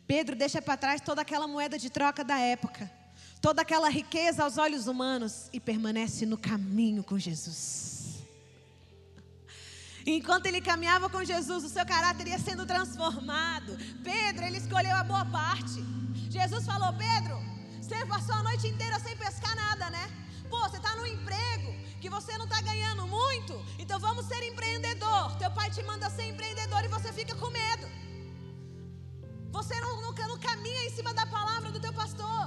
[SPEAKER 1] Pedro deixa para trás toda aquela moeda de troca da época, toda aquela riqueza aos olhos humanos e permanece no caminho com Jesus. Enquanto ele caminhava com Jesus, o seu caráter ia sendo transformado. Pedro, ele escolheu a boa parte. Jesus falou: Pedro, você passou a noite inteira sem pescar nada, né? Pô, você está no emprego que você não está ganhando muito, então vamos ser empreendedor. Teu pai te manda ser empreendedor e você fica com medo. Você não, não, não caminha em cima da palavra do teu pastor.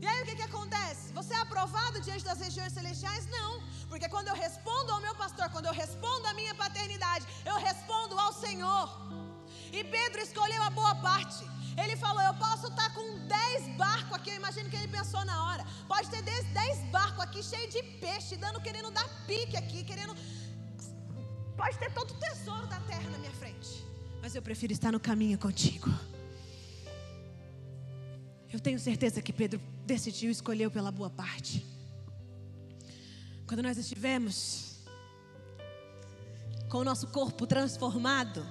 [SPEAKER 1] E aí o que, que acontece? Você é aprovado diante das regiões celestiais? Não. Porque quando eu respondo ao meu pastor, quando eu respondo à minha paternidade, eu respondo ao Senhor. E Pedro escolheu a boa parte. Ele falou: Eu posso estar com 10 barcos aqui. Eu imagino que ele pensou na hora. Pode ter 10 barcos aqui cheios de peixe, dando, querendo dar pique aqui, querendo. Pode ter todo o tesouro da terra na minha frente mas eu prefiro estar no caminho contigo. Eu tenho certeza que Pedro decidiu escolheu pela boa parte. Quando nós estivermos com o nosso corpo transformado,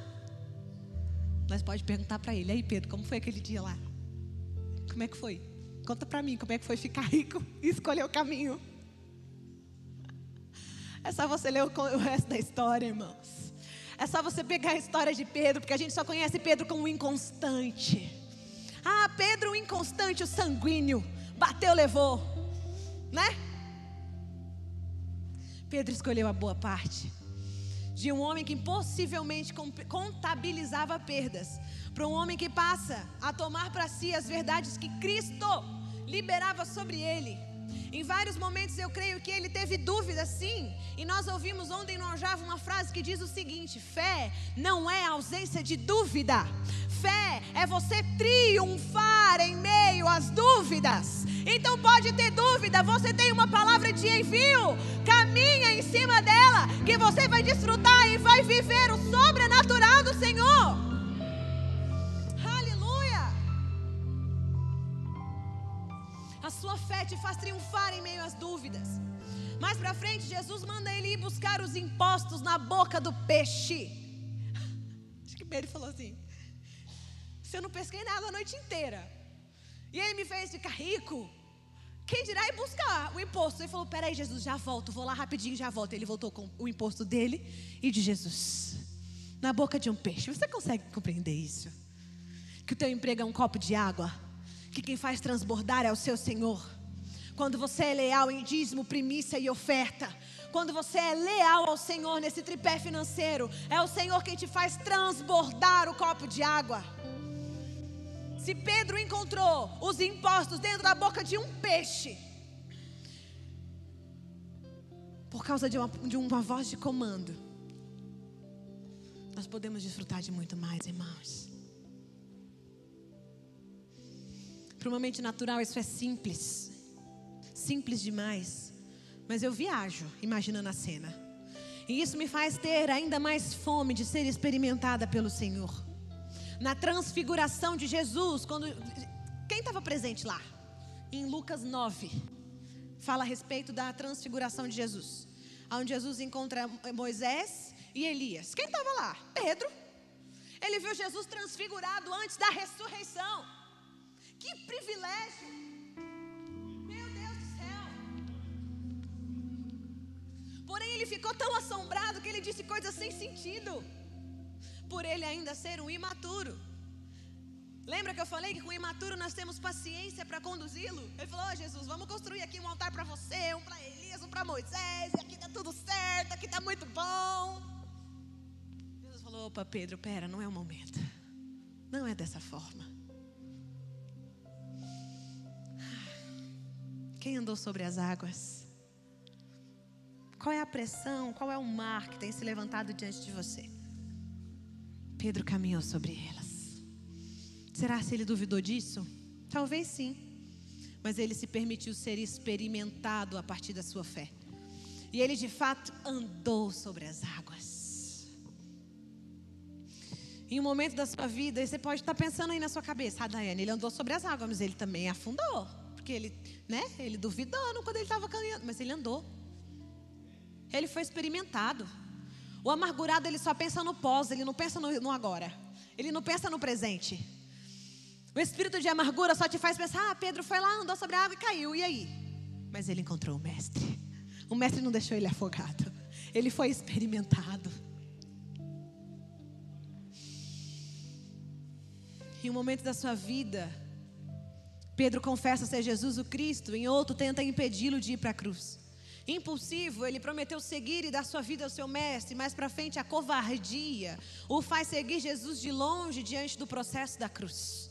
[SPEAKER 1] nós pode perguntar para ele: "Aí, Pedro, como foi aquele dia lá? Como é que foi? Conta para mim como é que foi ficar rico e escolher o caminho." É só você ler o resto da história, irmãos. É só você pegar a história de Pedro, porque a gente só conhece Pedro como o inconstante. Ah, Pedro o inconstante, o sanguíneo. Bateu, levou. Né? Pedro escolheu a boa parte. De um homem que possivelmente contabilizava perdas, para um homem que passa a tomar para si as verdades que Cristo liberava sobre ele. Em vários momentos eu creio que ele teve dúvida, sim. E nós ouvimos ontem no Java uma frase que diz o seguinte: fé não é ausência de dúvida. Fé é você triunfar em meio às dúvidas. Então pode ter dúvida, você tem uma palavra de envio, caminha em cima dela, que você vai desfrutar e vai viver o sobrenatural do Senhor. A sua fé te faz triunfar em meio às dúvidas. Mais para frente, Jesus manda ele ir buscar os impostos na boca do peixe. Acho que Pedro falou assim: Se eu não pesquei nada a noite inteira, e ele me fez ficar rico, quem dirá ir buscar o imposto? Ele falou: Peraí, Jesus, já volto, vou lá rapidinho, já volto. Ele voltou com o imposto dele e de Jesus na boca de um peixe. Você consegue compreender isso? Que o teu emprego é um copo de água? que quem faz transbordar é o seu Senhor. Quando você é leal em dízimo, primícia e oferta, quando você é leal ao Senhor nesse tripé financeiro, é o Senhor quem te faz transbordar o copo de água. Se Pedro encontrou os impostos dentro da boca de um peixe, por causa de uma, de uma voz de comando, nós podemos desfrutar de muito mais, irmãos. Para uma mente natural, isso é simples. Simples demais. Mas eu viajo imaginando a cena. E isso me faz ter ainda mais fome de ser experimentada pelo Senhor. Na transfiguração de Jesus, quando. Quem estava presente lá? Em Lucas 9. Fala a respeito da transfiguração de Jesus. Onde Jesus encontra Moisés e Elias. Quem estava lá? Pedro. Ele viu Jesus transfigurado antes da ressurreição. Que privilégio! Meu Deus do céu! Porém, ele ficou tão assombrado que ele disse coisas sem sentido, por ele ainda ser um imaturo. Lembra que eu falei que com o imaturo nós temos paciência para conduzi-lo? Ele falou: oh, Jesus, vamos construir aqui um altar para você, um para Elias, um para Moisés, aqui está tudo certo, aqui está muito bom. Jesus falou: opa, Pedro, pera, não é o momento. Não é dessa forma. Quem andou sobre as águas? Qual é a pressão? Qual é o mar que tem se levantado diante de você? Pedro caminhou sobre elas. Será se ele duvidou disso? Talvez sim. mas ele se permitiu ser experimentado a partir da sua fé. E ele de fato andou sobre as águas. Em um momento da sua vida, você pode estar pensando aí na sua cabeça, ah, Daiane, ele andou sobre as águas, mas ele também afundou. Porque ele, né, ele duvidou quando ele estava caminhando, mas ele andou. Ele foi experimentado. O amargurado, ele só pensa no pós, ele não pensa no, no agora. Ele não pensa no presente. O espírito de amargura só te faz pensar: ah, Pedro foi lá, andou sobre a água e caiu, e aí? Mas ele encontrou o mestre. O mestre não deixou ele afogado. Ele foi experimentado. Em um momento da sua vida, Pedro confessa ser Jesus o Cristo, em outro tenta impedi-lo de ir para a cruz. Impulsivo, ele prometeu seguir e dar sua vida ao seu mestre, mais para frente a covardia o faz seguir Jesus de longe diante do processo da cruz.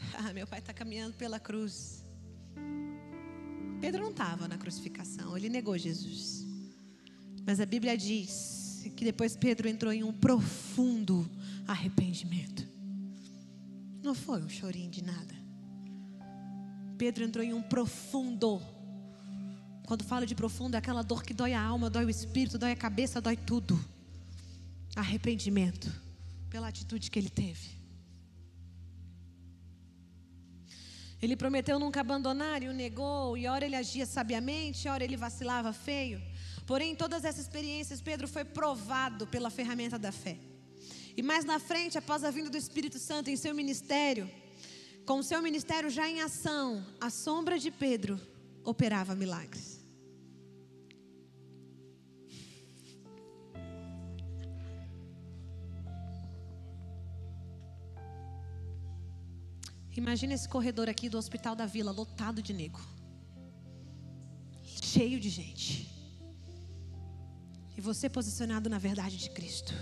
[SPEAKER 1] Ah, meu pai está caminhando pela cruz. Pedro não estava na crucificação, ele negou Jesus. Mas a Bíblia diz que depois Pedro entrou em um profundo arrependimento. Não foi um chorinho de nada. Pedro entrou em um profundo. Quando falo de profundo, é aquela dor que dói a alma, dói o espírito, dói a cabeça, dói tudo. Arrependimento pela atitude que ele teve. Ele prometeu nunca abandonar e o negou, e ora ele agia sabiamente, ora ele vacilava feio. Porém, em todas essas experiências, Pedro foi provado pela ferramenta da fé. E mais na frente, após a vinda do Espírito Santo em seu ministério, com o seu ministério já em ação, a sombra de Pedro operava milagres. Imagina esse corredor aqui do Hospital da Vila lotado de nego. Cheio de gente. E você posicionado na verdade de Cristo.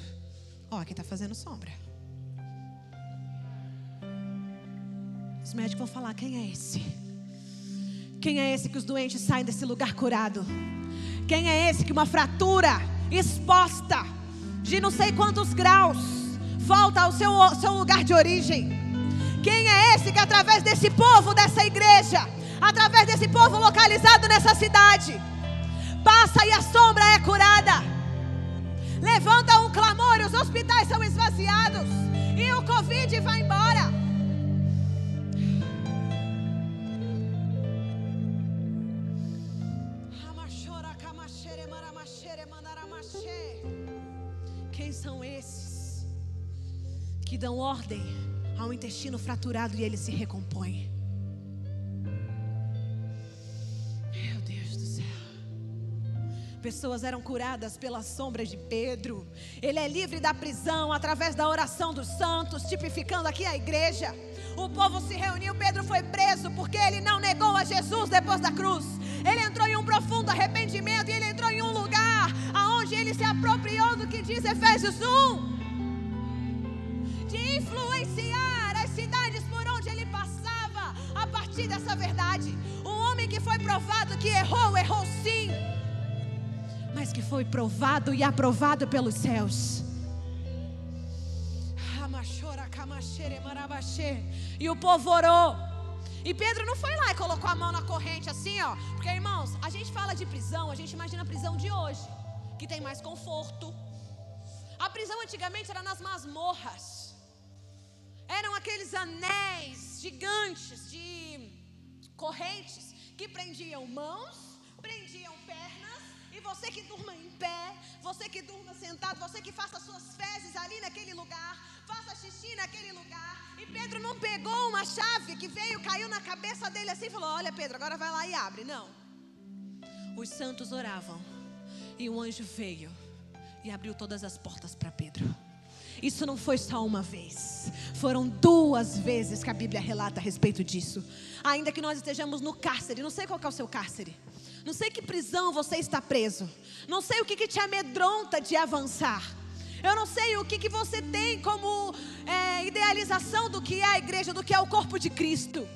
[SPEAKER 1] Ó, aqui está fazendo sombra. Os médicos vão falar: quem é esse? Quem é esse que os doentes saem desse lugar curado? Quem é esse que uma fratura exposta de não sei quantos graus volta ao seu, seu lugar de origem? Quem é esse que, através desse povo, dessa igreja, através desse povo localizado nessa cidade, passa e a sombra é curada? Levanta um clamor, os hospitais são esvaziados e o Covid vai embora. Que dão ordem um intestino fraturado e ele se recompõe. Meu Deus do céu. Pessoas eram curadas pelas sombras de Pedro. Ele é livre da prisão através da oração dos santos, tipificando aqui a igreja. O povo se reuniu, Pedro foi preso porque ele não negou a Jesus depois da cruz. Ele entrou em um profundo arrependimento e ele entrou em um lugar aonde ele se apropriou do que diz Efésios 1 partir dessa verdade. Um homem que foi provado que errou, errou sim, mas que foi provado e aprovado pelos céus. E o povo orou. E Pedro não foi lá e colocou a mão na corrente assim, ó. Porque, irmãos, a gente fala de prisão, a gente imagina a prisão de hoje, que tem mais conforto. A prisão antigamente era nas masmorras. Eram aqueles anéis gigantes de correntes que prendiam mãos, prendiam pernas, e você que durma em pé, você que durma sentado, você que faça suas fezes ali naquele lugar, faça xixi naquele lugar. E Pedro não pegou uma chave que veio, caiu na cabeça dele assim e falou: Olha, Pedro, agora vai lá e abre. Não. Os santos oravam, e o anjo veio e abriu todas as portas para Pedro. Isso não foi só uma vez, foram duas vezes que a Bíblia relata a respeito disso. Ainda que nós estejamos no cárcere, não sei qual é o seu cárcere, não sei que prisão você está preso, não sei o que, que te amedronta de avançar. Eu não sei o que, que você tem como é, idealização do que é a igreja, do que é o corpo de Cristo.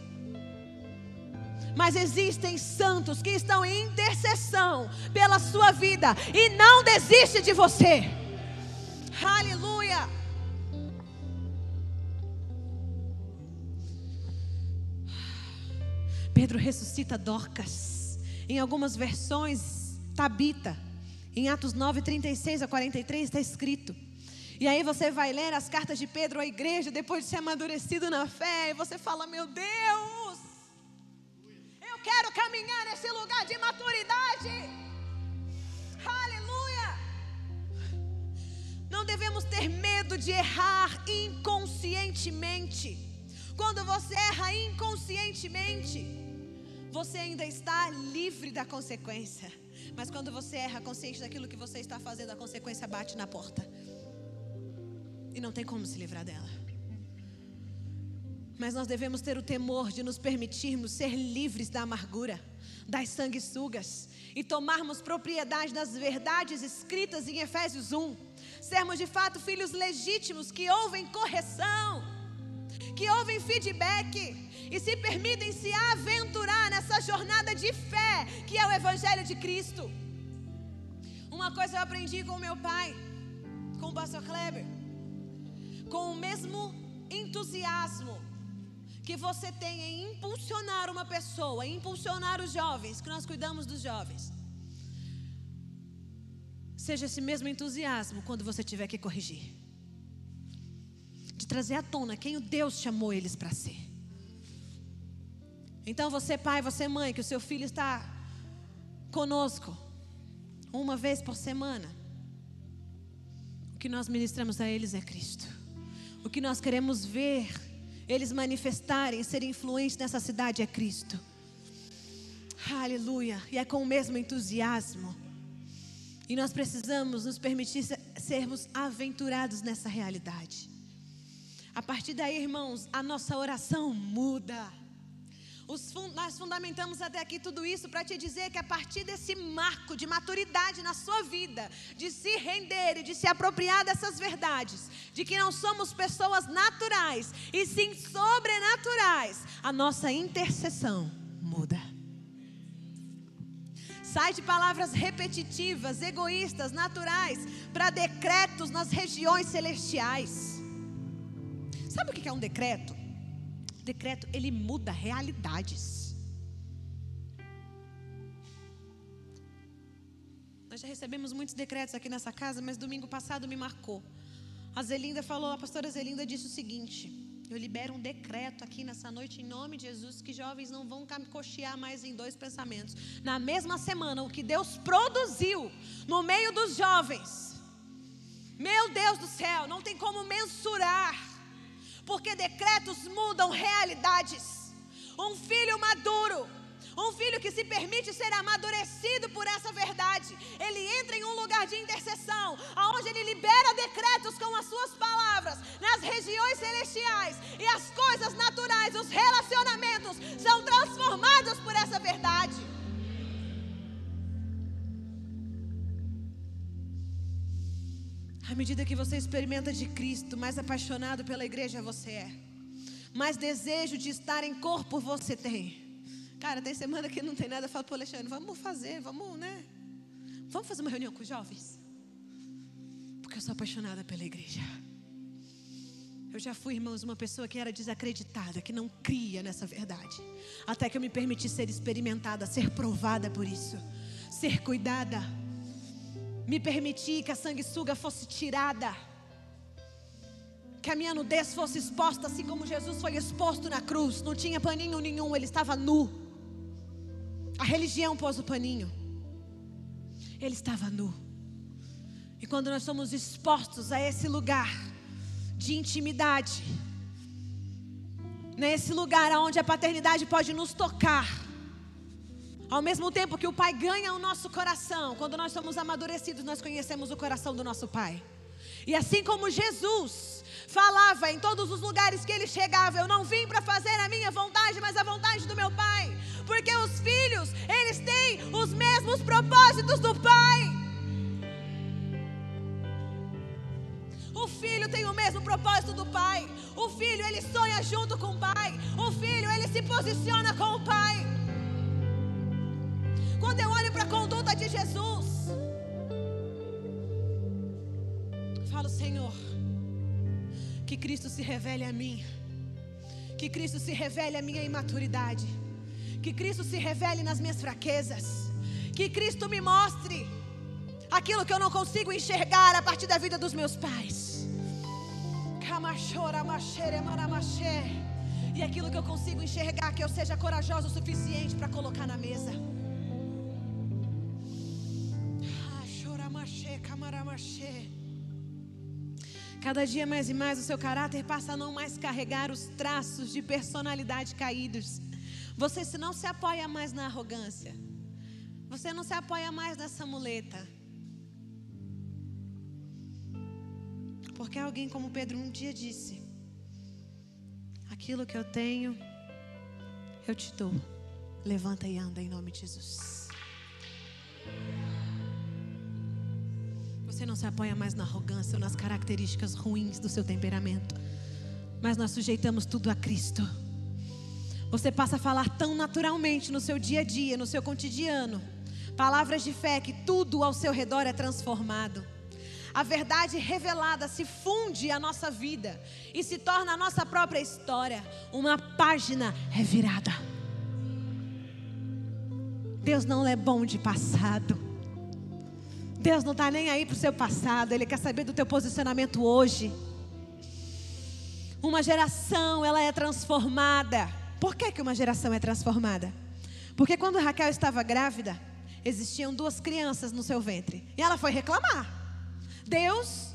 [SPEAKER 1] Mas existem santos que estão em intercessão pela sua vida e não desiste de você. Aleluia. Pedro ressuscita Dorcas. Em algumas versões, Tabita. Em Atos 9, 36 a 43 está escrito. E aí você vai ler as cartas de Pedro à igreja depois de ser amadurecido na fé, e você fala: Meu Deus, eu quero caminhar nesse lugar de maturidade. Não devemos ter medo de errar inconscientemente. Quando você erra inconscientemente, você ainda está livre da consequência. Mas quando você erra consciente daquilo que você está fazendo, a consequência bate na porta. E não tem como se livrar dela. Mas nós devemos ter o temor de nos permitirmos ser livres da amargura, das sanguessugas e tomarmos propriedade das verdades escritas em Efésios 1. Sermos de fato filhos legítimos que ouvem correção, que ouvem feedback e se permitem se aventurar nessa jornada de fé que é o Evangelho de Cristo. Uma coisa eu aprendi com meu pai, com o pastor Kleber com o mesmo entusiasmo que você tem em impulsionar uma pessoa, em impulsionar os jovens, que nós cuidamos dos jovens. Seja esse mesmo entusiasmo quando você tiver que corrigir. De trazer à tona quem o Deus chamou eles para ser. Então você pai, você mãe, que o seu filho está conosco uma vez por semana. O que nós ministramos a eles é Cristo. O que nós queremos ver eles manifestarem, ser influentes nessa cidade é Cristo. Aleluia. E é com o mesmo entusiasmo. E nós precisamos nos permitir sermos aventurados nessa realidade. A partir daí, irmãos, a nossa oração muda. Os, nós fundamentamos até aqui tudo isso para te dizer que a partir desse marco de maturidade na sua vida, de se render e de se apropriar dessas verdades, de que não somos pessoas naturais e sim sobrenaturais, a nossa intercessão muda. Sai de palavras repetitivas, egoístas, naturais, para decretos nas regiões celestiais. Sabe o que é um decreto? decreto, ele muda realidades. Nós já recebemos muitos decretos aqui nessa casa, mas domingo passado me marcou. A Zelinda falou, a pastora Zelinda disse o seguinte: Eu libero um decreto aqui nessa noite em nome de Jesus que jovens não vão cochear mais em dois pensamentos. Na mesma semana, o que Deus produziu no meio dos jovens. Meu Deus do céu, não tem como mensurar porque decretos mudam realidades. Um filho maduro, um filho que se permite ser amadurecido por essa verdade, ele entra em um lugar de intercessão, aonde ele libera decretos com as suas celestiais, e as coisas naturais, os relacionamentos são transformados por essa verdade. À medida que você experimenta de Cristo, mais apaixonado pela igreja você é. Mais desejo de estar em corpo você tem. Cara, tem semana que não tem nada. Eu falo para o Alexandre, vamos fazer, vamos, né? Vamos fazer uma reunião com os jovens? Porque eu sou apaixonada pela igreja. Eu já fui, irmãos, uma pessoa que era desacreditada, que não cria nessa verdade. Até que eu me permiti ser experimentada, ser provada por isso, ser cuidada me permitir que a sanguessuga fosse tirada, que a minha nudez fosse exposta, assim como Jesus foi exposto na cruz. Não tinha paninho nenhum, ele estava nu. A religião pôs o paninho, ele estava nu. E quando nós somos expostos a esse lugar de intimidade, nesse lugar onde a paternidade pode nos tocar, ao mesmo tempo que o Pai ganha o nosso coração, quando nós somos amadurecidos, nós conhecemos o coração do nosso Pai. E assim como Jesus falava em todos os lugares que ele chegava, eu não vim para fazer a minha vontade, mas a vontade do meu Pai. Porque os filhos, eles têm os mesmos propósitos do Pai. O filho tem o mesmo propósito do pai. O filho, ele sonha junto com o pai. O filho, ele se posiciona com o pai. Quando eu olho para a conduta de Jesus, falo, Senhor, que Cristo se revele a mim, que Cristo se revele a minha imaturidade, Que Cristo se revele nas minhas fraquezas. Que Cristo me mostre aquilo que eu não consigo enxergar a partir da vida dos meus pais. E aquilo que eu consigo enxergar, que eu seja corajoso o suficiente para colocar na mesa. Cada dia mais e mais o seu caráter passa a não mais carregar os traços de personalidade caídos. Você se não se apoia mais na arrogância. Você não se apoia mais nessa muleta. Porque alguém como Pedro um dia disse: Aquilo que eu tenho, eu te dou. Levanta e anda em nome de Jesus. Você não se apoia mais na arrogância ou nas características ruins do seu temperamento, mas nós sujeitamos tudo a Cristo. Você passa a falar tão naturalmente no seu dia a dia, no seu cotidiano, palavras de fé que tudo ao seu redor é transformado. A verdade revelada se funde à nossa vida e se torna a nossa própria história, uma página revirada. Deus não é bom de passado. Deus não está nem aí para o seu passado, Ele quer saber do teu posicionamento hoje. Uma geração, ela é transformada. Por que, que uma geração é transformada? Porque quando Raquel estava grávida, existiam duas crianças no seu ventre. E ela foi reclamar. Deus,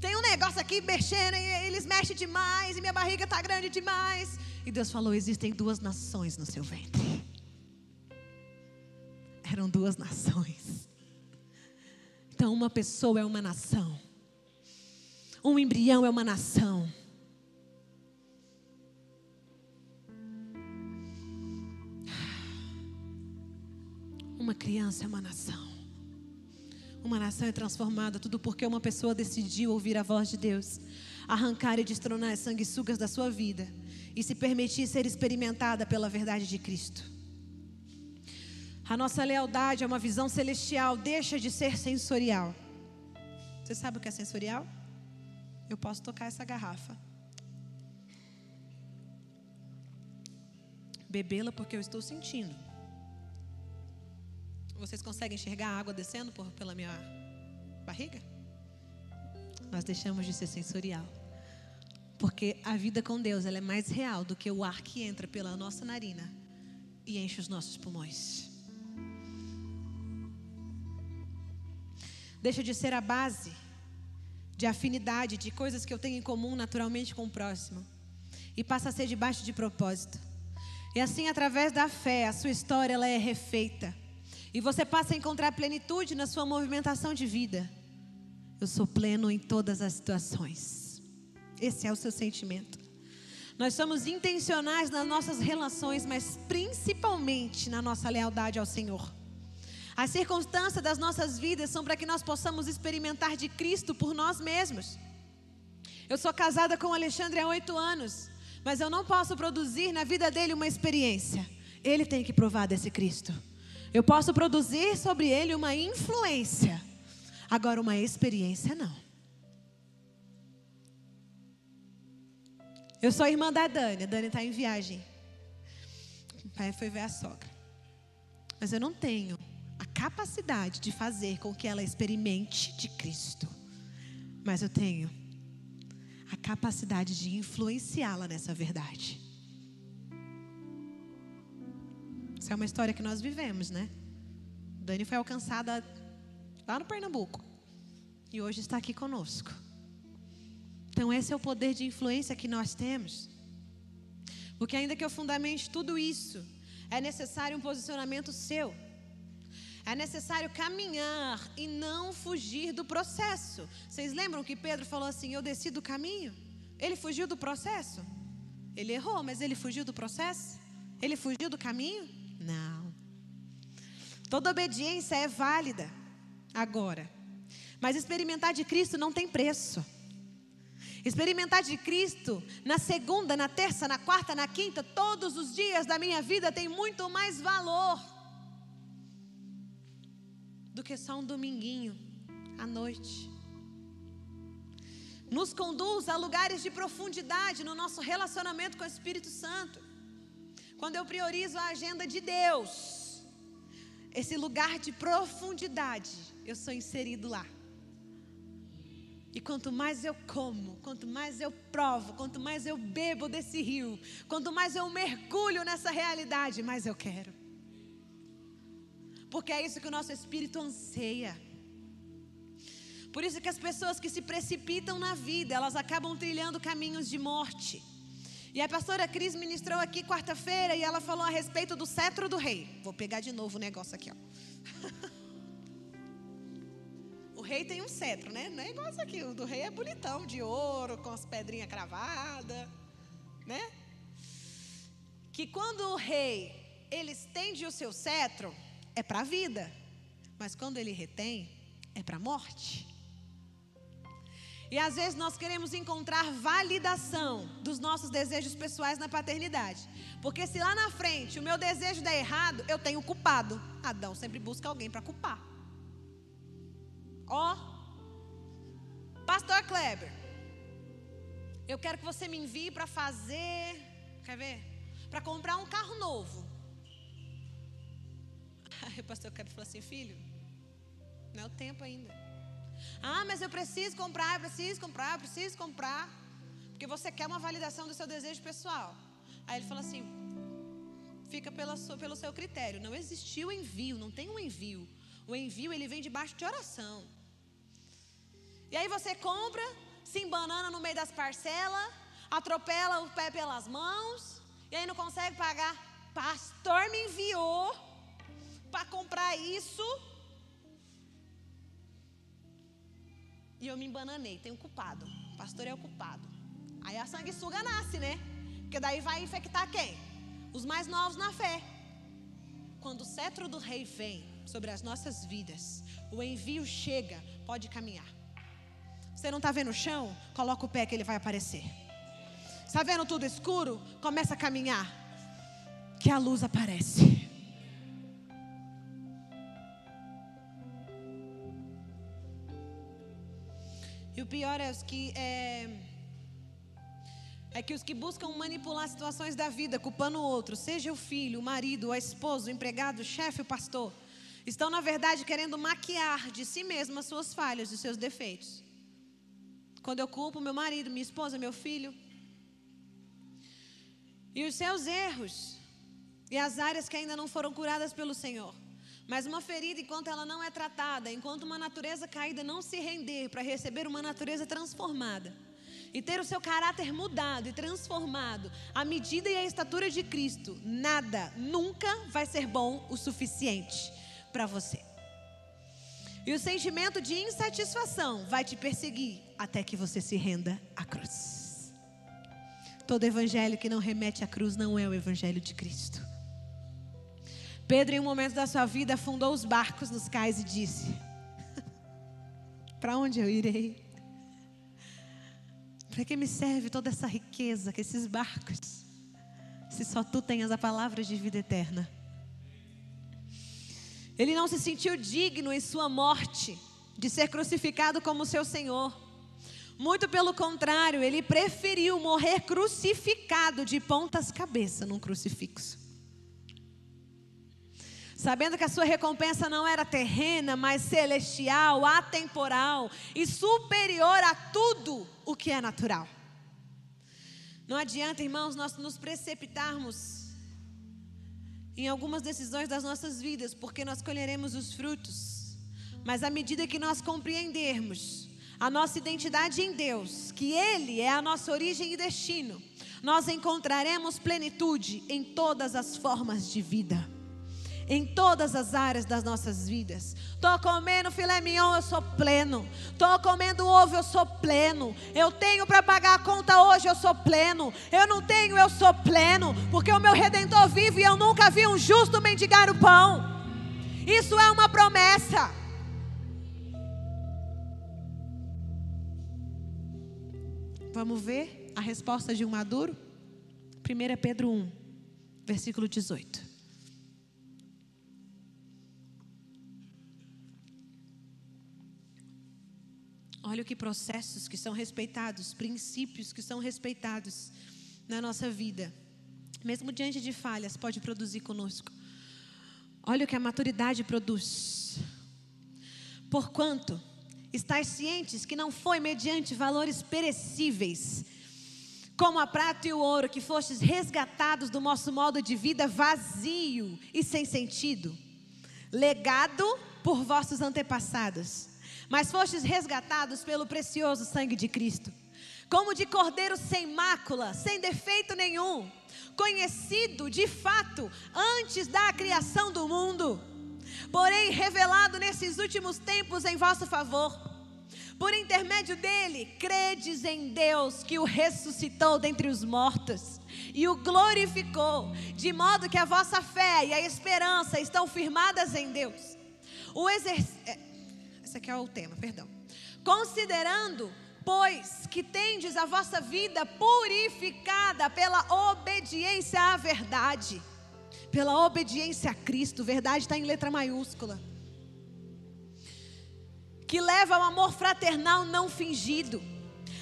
[SPEAKER 1] tem um negócio aqui mexendo, e eles mexem demais, e minha barriga está grande demais. E Deus falou: existem duas nações no seu ventre. Eram duas nações. Então, uma pessoa é uma nação. Um embrião é uma nação. Uma criança é uma nação. Uma nação é transformada, tudo porque uma pessoa decidiu ouvir a voz de Deus, arrancar e destronar as sanguessugas da sua vida e se permitir ser experimentada pela verdade de Cristo. A nossa lealdade é uma visão celestial, deixa de ser sensorial. Você sabe o que é sensorial? Eu posso tocar essa garrafa. Bebê-la porque eu estou sentindo. Vocês conseguem enxergar a água descendo por, pela minha barriga? Nós deixamos de ser sensorial. Porque a vida com Deus ela é mais real do que o ar que entra pela nossa narina e enche os nossos pulmões. deixa de ser a base de afinidade, de coisas que eu tenho em comum naturalmente com o próximo, e passa a ser debaixo de propósito. E assim, através da fé, a sua história ela é refeita. E você passa a encontrar plenitude na sua movimentação de vida. Eu sou pleno em todas as situações. Esse é o seu sentimento. Nós somos intencionais nas nossas relações, mas principalmente na nossa lealdade ao Senhor. As circunstâncias das nossas vidas são para que nós possamos experimentar de Cristo por nós mesmos. Eu sou casada com o Alexandre há oito anos, mas eu não posso produzir na vida dele uma experiência. Ele tem que provar desse Cristo. Eu posso produzir sobre ele uma influência, agora uma experiência não. Eu sou irmã da Dani, a Dani está em viagem. O pai foi ver a sogra. Mas eu não tenho a capacidade de fazer com que ela experimente de Cristo. Mas eu tenho a capacidade de influenciá-la nessa verdade. É uma história que nós vivemos, né? Dani foi alcançada lá no Pernambuco e hoje está aqui conosco. Então, esse é o poder de influência que nós temos. Porque, ainda que eu fundamente tudo isso, é necessário um posicionamento seu. É necessário caminhar e não fugir do processo. Vocês lembram que Pedro falou assim: Eu desci do caminho? Ele fugiu do processo? Ele errou, mas ele fugiu do processo? Ele fugiu do caminho? Não. Toda obediência é válida agora. Mas experimentar de Cristo não tem preço. Experimentar de Cristo na segunda, na terça, na quarta, na quinta, todos os dias da minha vida tem muito mais valor do que só um dominguinho à noite. Nos conduz a lugares de profundidade no nosso relacionamento com o Espírito Santo. Quando eu priorizo a agenda de Deus, esse lugar de profundidade, eu sou inserido lá. E quanto mais eu como, quanto mais eu provo, quanto mais eu bebo desse rio, quanto mais eu mergulho nessa realidade, mais eu quero. Porque é isso que o nosso espírito anseia. Por isso que as pessoas que se precipitam na vida, elas acabam trilhando caminhos de morte. E a pastora Cris ministrou aqui quarta-feira e ela falou a respeito do cetro do rei. Vou pegar de novo o negócio aqui, ó. o rei tem um cetro, né? Não é igual isso aqui. O do rei é bonitão, de ouro, com as pedrinhas cravadas, né? Que quando o rei ele estende o seu cetro, é para a vida. Mas quando ele retém, é para a morte. E às vezes nós queremos encontrar validação dos nossos desejos pessoais na paternidade. Porque se lá na frente o meu desejo der errado, eu tenho culpado. Adão sempre busca alguém para culpar. Ó, Pastor Kleber, eu quero que você me envie para fazer, quer ver? Para comprar um carro novo. Aí o pastor Kleber falou assim: filho, não é o tempo ainda. Ah, mas eu preciso comprar, eu preciso comprar, eu preciso comprar. Porque você quer uma validação do seu desejo pessoal. Aí ele fala assim: fica pela, pelo seu critério. Não existiu envio, não tem um envio. O envio ele vem debaixo de oração. E aí você compra, se embanana no meio das parcelas, atropela o pé pelas mãos, e aí não consegue pagar. Pastor me enviou para comprar isso. E eu me embananei, tem um culpado. O pastor é o culpado. Aí a sanguessuga nasce, né? Porque daí vai infectar quem? Os mais novos na fé. Quando o cetro do rei vem sobre as nossas vidas, o envio chega, pode caminhar. Você não está vendo o chão? Coloca o pé que ele vai aparecer. Está vendo tudo escuro? Começa a caminhar. Que a luz aparece. E o pior é os que é, é que os que buscam manipular situações da vida, culpando o outro, seja o filho, o marido, a esposa, o empregado, o chefe, o pastor, estão na verdade querendo maquiar de si mesmo as suas falhas, os seus defeitos. Quando eu culpo meu marido, minha esposa, meu filho, e os seus erros, e as áreas que ainda não foram curadas pelo Senhor. Mas uma ferida, enquanto ela não é tratada, enquanto uma natureza caída não se render para receber uma natureza transformada e ter o seu caráter mudado e transformado à medida e à estatura de Cristo, nada, nunca vai ser bom o suficiente para você. E o sentimento de insatisfação vai te perseguir até que você se renda à cruz. Todo evangelho que não remete à cruz não é o evangelho de Cristo. Pedro, em um momento da sua vida, afundou os barcos nos cais e disse: Para onde eu irei? Para que me serve toda essa riqueza, que esses barcos, se só tu tenhas a palavra de vida eterna? Ele não se sentiu digno em sua morte de ser crucificado como seu Senhor. Muito pelo contrário, ele preferiu morrer crucificado de pontas cabeça num crucifixo sabendo que a sua recompensa não era terrena, mas celestial, atemporal e superior a tudo o que é natural. Não adianta, irmãos, nós nos precipitarmos em algumas decisões das nossas vidas, porque nós colheremos os frutos. Mas à medida que nós compreendermos a nossa identidade em Deus, que Ele é a nossa origem e destino, nós encontraremos plenitude em todas as formas de vida em todas as áreas das nossas vidas. Tô comendo filé mignon, eu sou pleno. Tô comendo ovo, eu sou pleno. Eu tenho para pagar a conta hoje, eu sou pleno. Eu não tenho, eu sou pleno, porque o meu redentor vive e eu nunca vi um justo mendigar o pão. Isso é uma promessa. Vamos ver a resposta de um maduro? 1 Pedro 1, versículo 18. Olha que processos que são respeitados, princípios que são respeitados na nossa vida. mesmo diante de falhas, pode produzir conosco. Olha o que a maturidade produz. Porquanto, estáis cientes que não foi mediante valores perecíveis, como a prata e o ouro, que fostes resgatados do nosso modo de vida vazio e sem sentido, legado por vossos antepassados, mas fostes resgatados pelo precioso sangue de Cristo, como de cordeiro sem mácula, sem defeito nenhum, conhecido de fato antes da criação do mundo, porém revelado nesses últimos tempos em vosso favor por intermédio dele, credes em Deus que o ressuscitou dentre os mortos e o glorificou, de modo que a vossa fé e a esperança estão firmadas em Deus. O exercício. Esse aqui é o tema, perdão. Considerando, pois, que tendes a vossa vida purificada pela obediência à verdade, pela obediência a Cristo, verdade está em letra maiúscula que leva ao amor fraternal não fingido.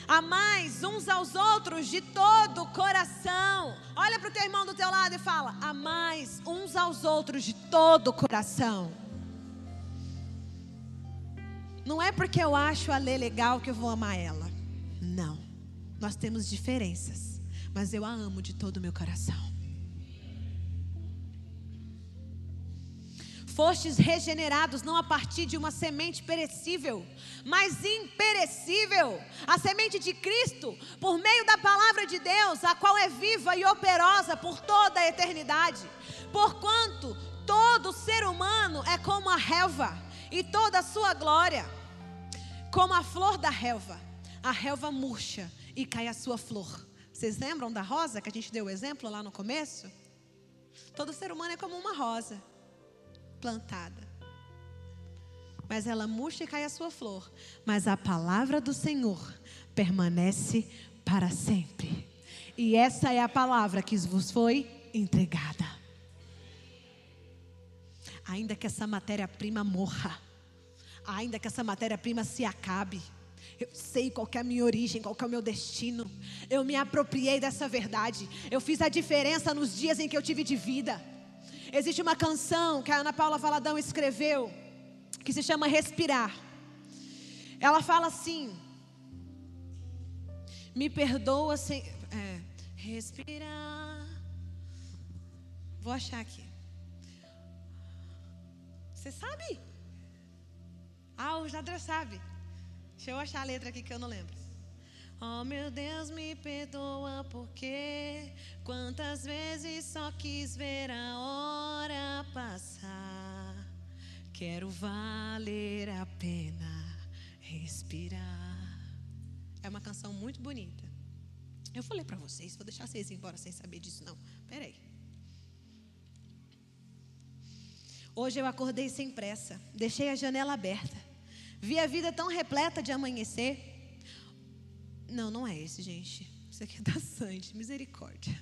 [SPEAKER 1] Amais uns aos outros de todo o coração. Olha para o teu irmão do teu lado e fala: Amais uns aos outros de todo o coração. Não é porque eu acho a Lê legal que eu vou amar ela. Não. Nós temos diferenças. Mas eu a amo de todo o meu coração. Fostes regenerados não a partir de uma semente perecível, mas imperecível, a semente de Cristo, por meio da palavra de Deus, a qual é viva e operosa por toda a eternidade. Porquanto todo ser humano é como a relva, e toda a sua glória, como a flor da relva. A relva murcha e cai a sua flor. Vocês lembram da rosa que a gente deu o exemplo lá no começo? Todo ser humano é como uma rosa plantada. Mas ela murcha e cai a sua flor. Mas a palavra do Senhor permanece para sempre. E essa é a palavra que vos foi entregada. Ainda que essa matéria-prima morra, ainda que essa matéria-prima se acabe, eu sei qual é a minha origem, qual é o meu destino. Eu me apropriei dessa verdade. Eu fiz a diferença nos dias em que eu tive de vida. Existe uma canção que a Ana Paula Valadão escreveu, que se chama Respirar. Ela fala assim: Me perdoa sem. É, respirar. Vou achar aqui. Você sabe? Ah, o Jadra sabe. Deixa eu achar a letra aqui que eu não lembro. Oh meu Deus, me perdoa porque quantas vezes só quis ver a hora passar. Quero valer a pena respirar. É uma canção muito bonita. Eu falei para vocês, vou deixar vocês embora sem saber disso não. Peraí. Hoje eu acordei sem pressa, deixei a janela aberta. Vi a vida tão repleta de amanhecer. Não, não é esse, gente. Isso aqui é da Sandy. Misericórdia.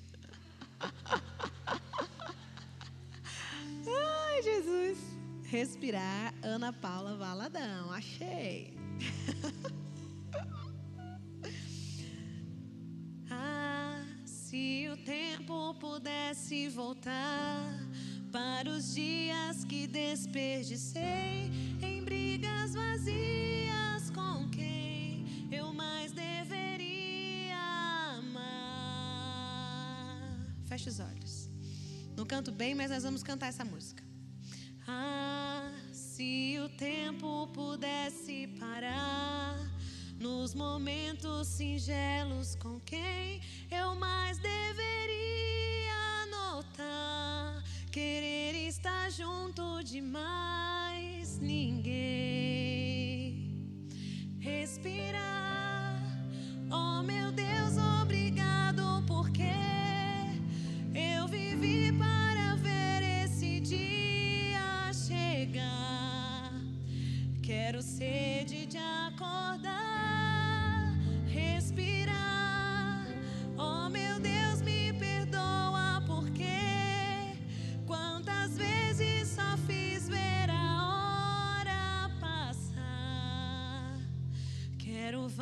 [SPEAKER 1] Ai, Jesus. Respirar, Ana Paula Valadão. Achei. ah, se o tempo pudesse voltar para os dias que desperdicei em brigas vazias com quem eu mais Feche os olhos. Não canto bem, mas nós vamos cantar essa música. Ah, se o tempo pudesse parar nos momentos singelos com quem eu mais deveria notar, querer estar junto de Respirar, oh meu Deus,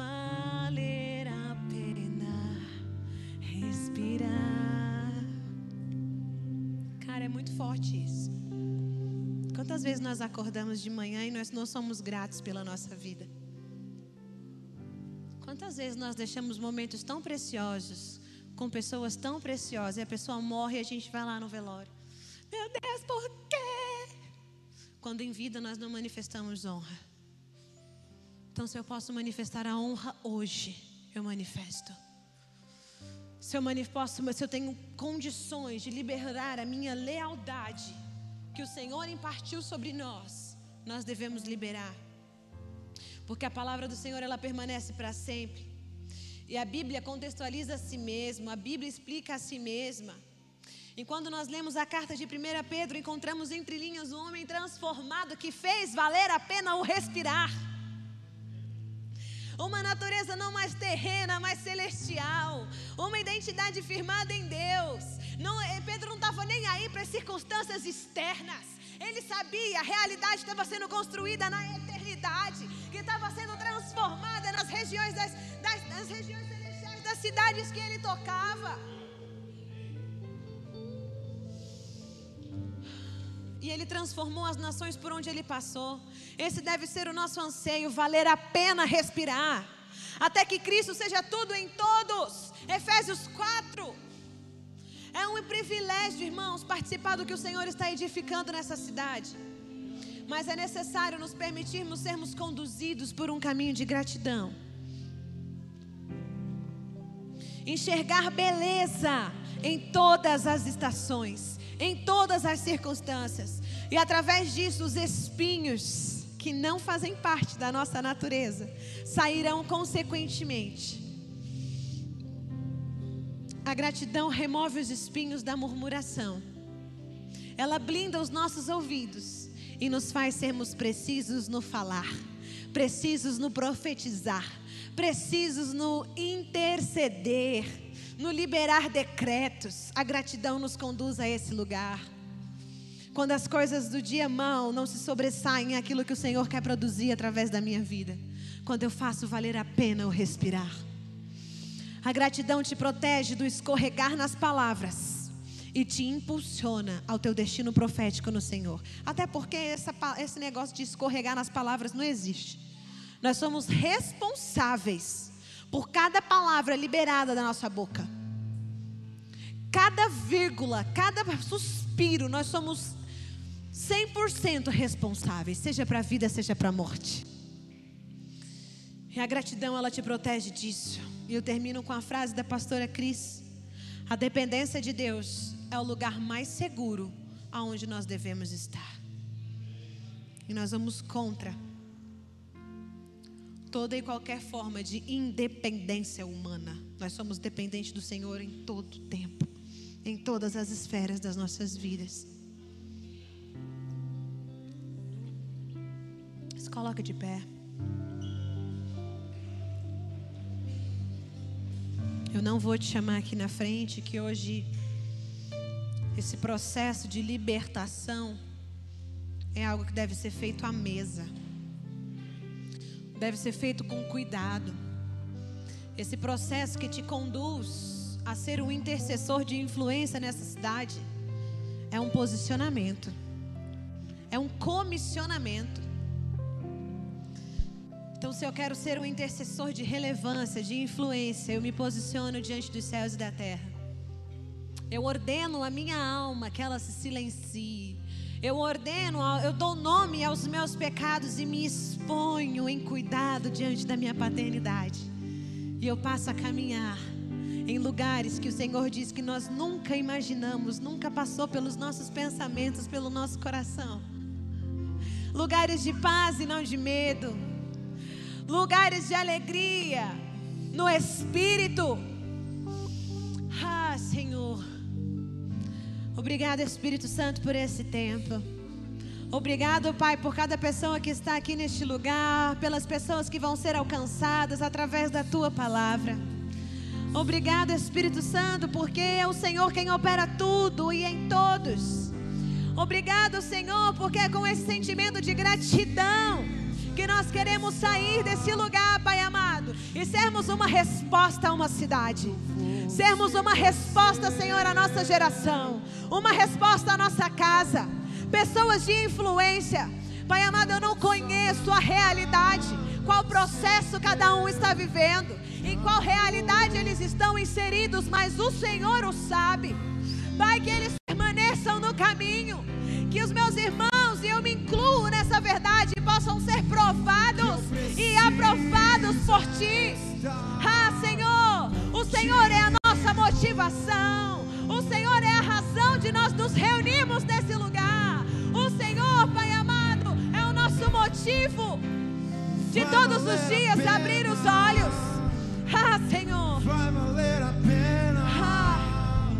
[SPEAKER 1] valer a pena respirar. Cara, é muito forte isso. Quantas vezes nós acordamos de manhã e nós não somos gratos pela nossa vida? Quantas vezes nós deixamos momentos tão preciosos com pessoas tão preciosas e a pessoa morre e a gente vai lá no velório? Meu Deus, por quê? Quando em vida nós não manifestamos honra. Então, se eu posso manifestar a honra hoje, eu manifesto. Se eu, se eu tenho condições de liberar a minha lealdade que o Senhor impartiu sobre nós, nós devemos liberar porque a palavra do Senhor ela permanece para sempre. E a Bíblia contextualiza a si mesma, a Bíblia explica a si mesma. E quando nós lemos a carta de 1 Pedro, encontramos entre linhas um homem transformado que fez valer a pena o respirar. Uma natureza não mais terrena, mas celestial. Uma identidade firmada em Deus. Não, eh, Pedro não estava nem aí para as circunstâncias externas. Ele sabia, a realidade estava sendo construída na eternidade que estava sendo transformada nas regiões das, das, das regiões celestiais das cidades que ele tocava. E ele transformou as nações por onde ele passou. Esse deve ser o nosso anseio, valer a pena respirar. Até que Cristo seja tudo em todos. Efésios 4. É um privilégio, irmãos, participar do que o Senhor está edificando nessa cidade mas é necessário nos permitirmos sermos conduzidos por um caminho de gratidão. Enxergar beleza em todas as estações, em todas as circunstâncias, e através disso os espinhos que não fazem parte da nossa natureza sairão consequentemente. A gratidão remove os espinhos da murmuração. Ela blinda os nossos ouvidos e nos faz sermos precisos no falar, precisos no profetizar, precisos no interceder, no liberar decretos. A gratidão nos conduz a esse lugar. Quando as coisas do dia mal não se sobressaem aquilo que o Senhor quer produzir através da minha vida. Quando eu faço valer a pena o respirar. A gratidão te protege do escorregar nas palavras e te impulsiona ao teu destino profético no Senhor. Até porque essa, esse negócio de escorregar nas palavras não existe. Nós somos responsáveis por cada palavra liberada da nossa boca. Cada vírgula, cada suspiro, nós somos 100% responsáveis, seja para a vida, seja para a morte. E a gratidão, ela te protege disso. E eu termino com a frase da pastora Cris: A dependência de Deus é o lugar mais seguro aonde nós devemos estar. E nós vamos contra toda e qualquer forma de independência humana. Nós somos dependentes do Senhor em todo tempo, em todas as esferas das nossas vidas. Se coloca de pé. Eu não vou te chamar aqui na frente, que hoje esse processo de libertação é algo que deve ser feito à mesa. Deve ser feito com cuidado. Esse processo que te conduz a ser um intercessor de influência nessa cidade é um posicionamento. É um comissionamento. Então, se eu quero ser um intercessor de relevância, de influência, eu me posiciono diante dos céus e da terra. Eu ordeno a minha alma que ela se silencie. Eu ordeno, eu dou nome aos meus pecados e me exponho em cuidado diante da minha paternidade. E eu passo a caminhar em lugares que o Senhor diz que nós nunca imaginamos, nunca passou pelos nossos pensamentos, pelo nosso coração. Lugares de paz e não de medo. Lugares de alegria no espírito. Ah, Senhor. Obrigado, Espírito Santo, por esse tempo. Obrigado, Pai, por cada pessoa que está aqui neste lugar, pelas pessoas que vão ser alcançadas através da tua palavra. Obrigado, Espírito Santo, porque é o Senhor quem opera tudo e em todos. Obrigado, Senhor, porque é com esse sentimento de gratidão que nós queremos sair desse lugar, Pai amado e sermos uma resposta a uma cidade. Sermos uma resposta, Senhor, à nossa geração, uma resposta à nossa casa. Pessoas de influência. Pai amado, eu não conheço a realidade, qual processo cada um está vivendo, em qual realidade eles estão inseridos, mas o Senhor o sabe. Pai, que eles permaneçam no caminho, que os meus irmãos, e eu me incluo nessa verdade, possam ser provados e aprovados ansiados por. Ah, Senhor, o Senhor é a nossa motivação. O Senhor é a razão de nós nos reunirmos nesse lugar. O Senhor, Pai amado, é o nosso motivo de todos os dias abrir os olhos. Ah, Senhor. Vai valer a pena. Ah.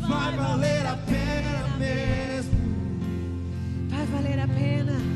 [SPEAKER 1] Vai valer a pena mesmo.
[SPEAKER 2] Vai valer a pena.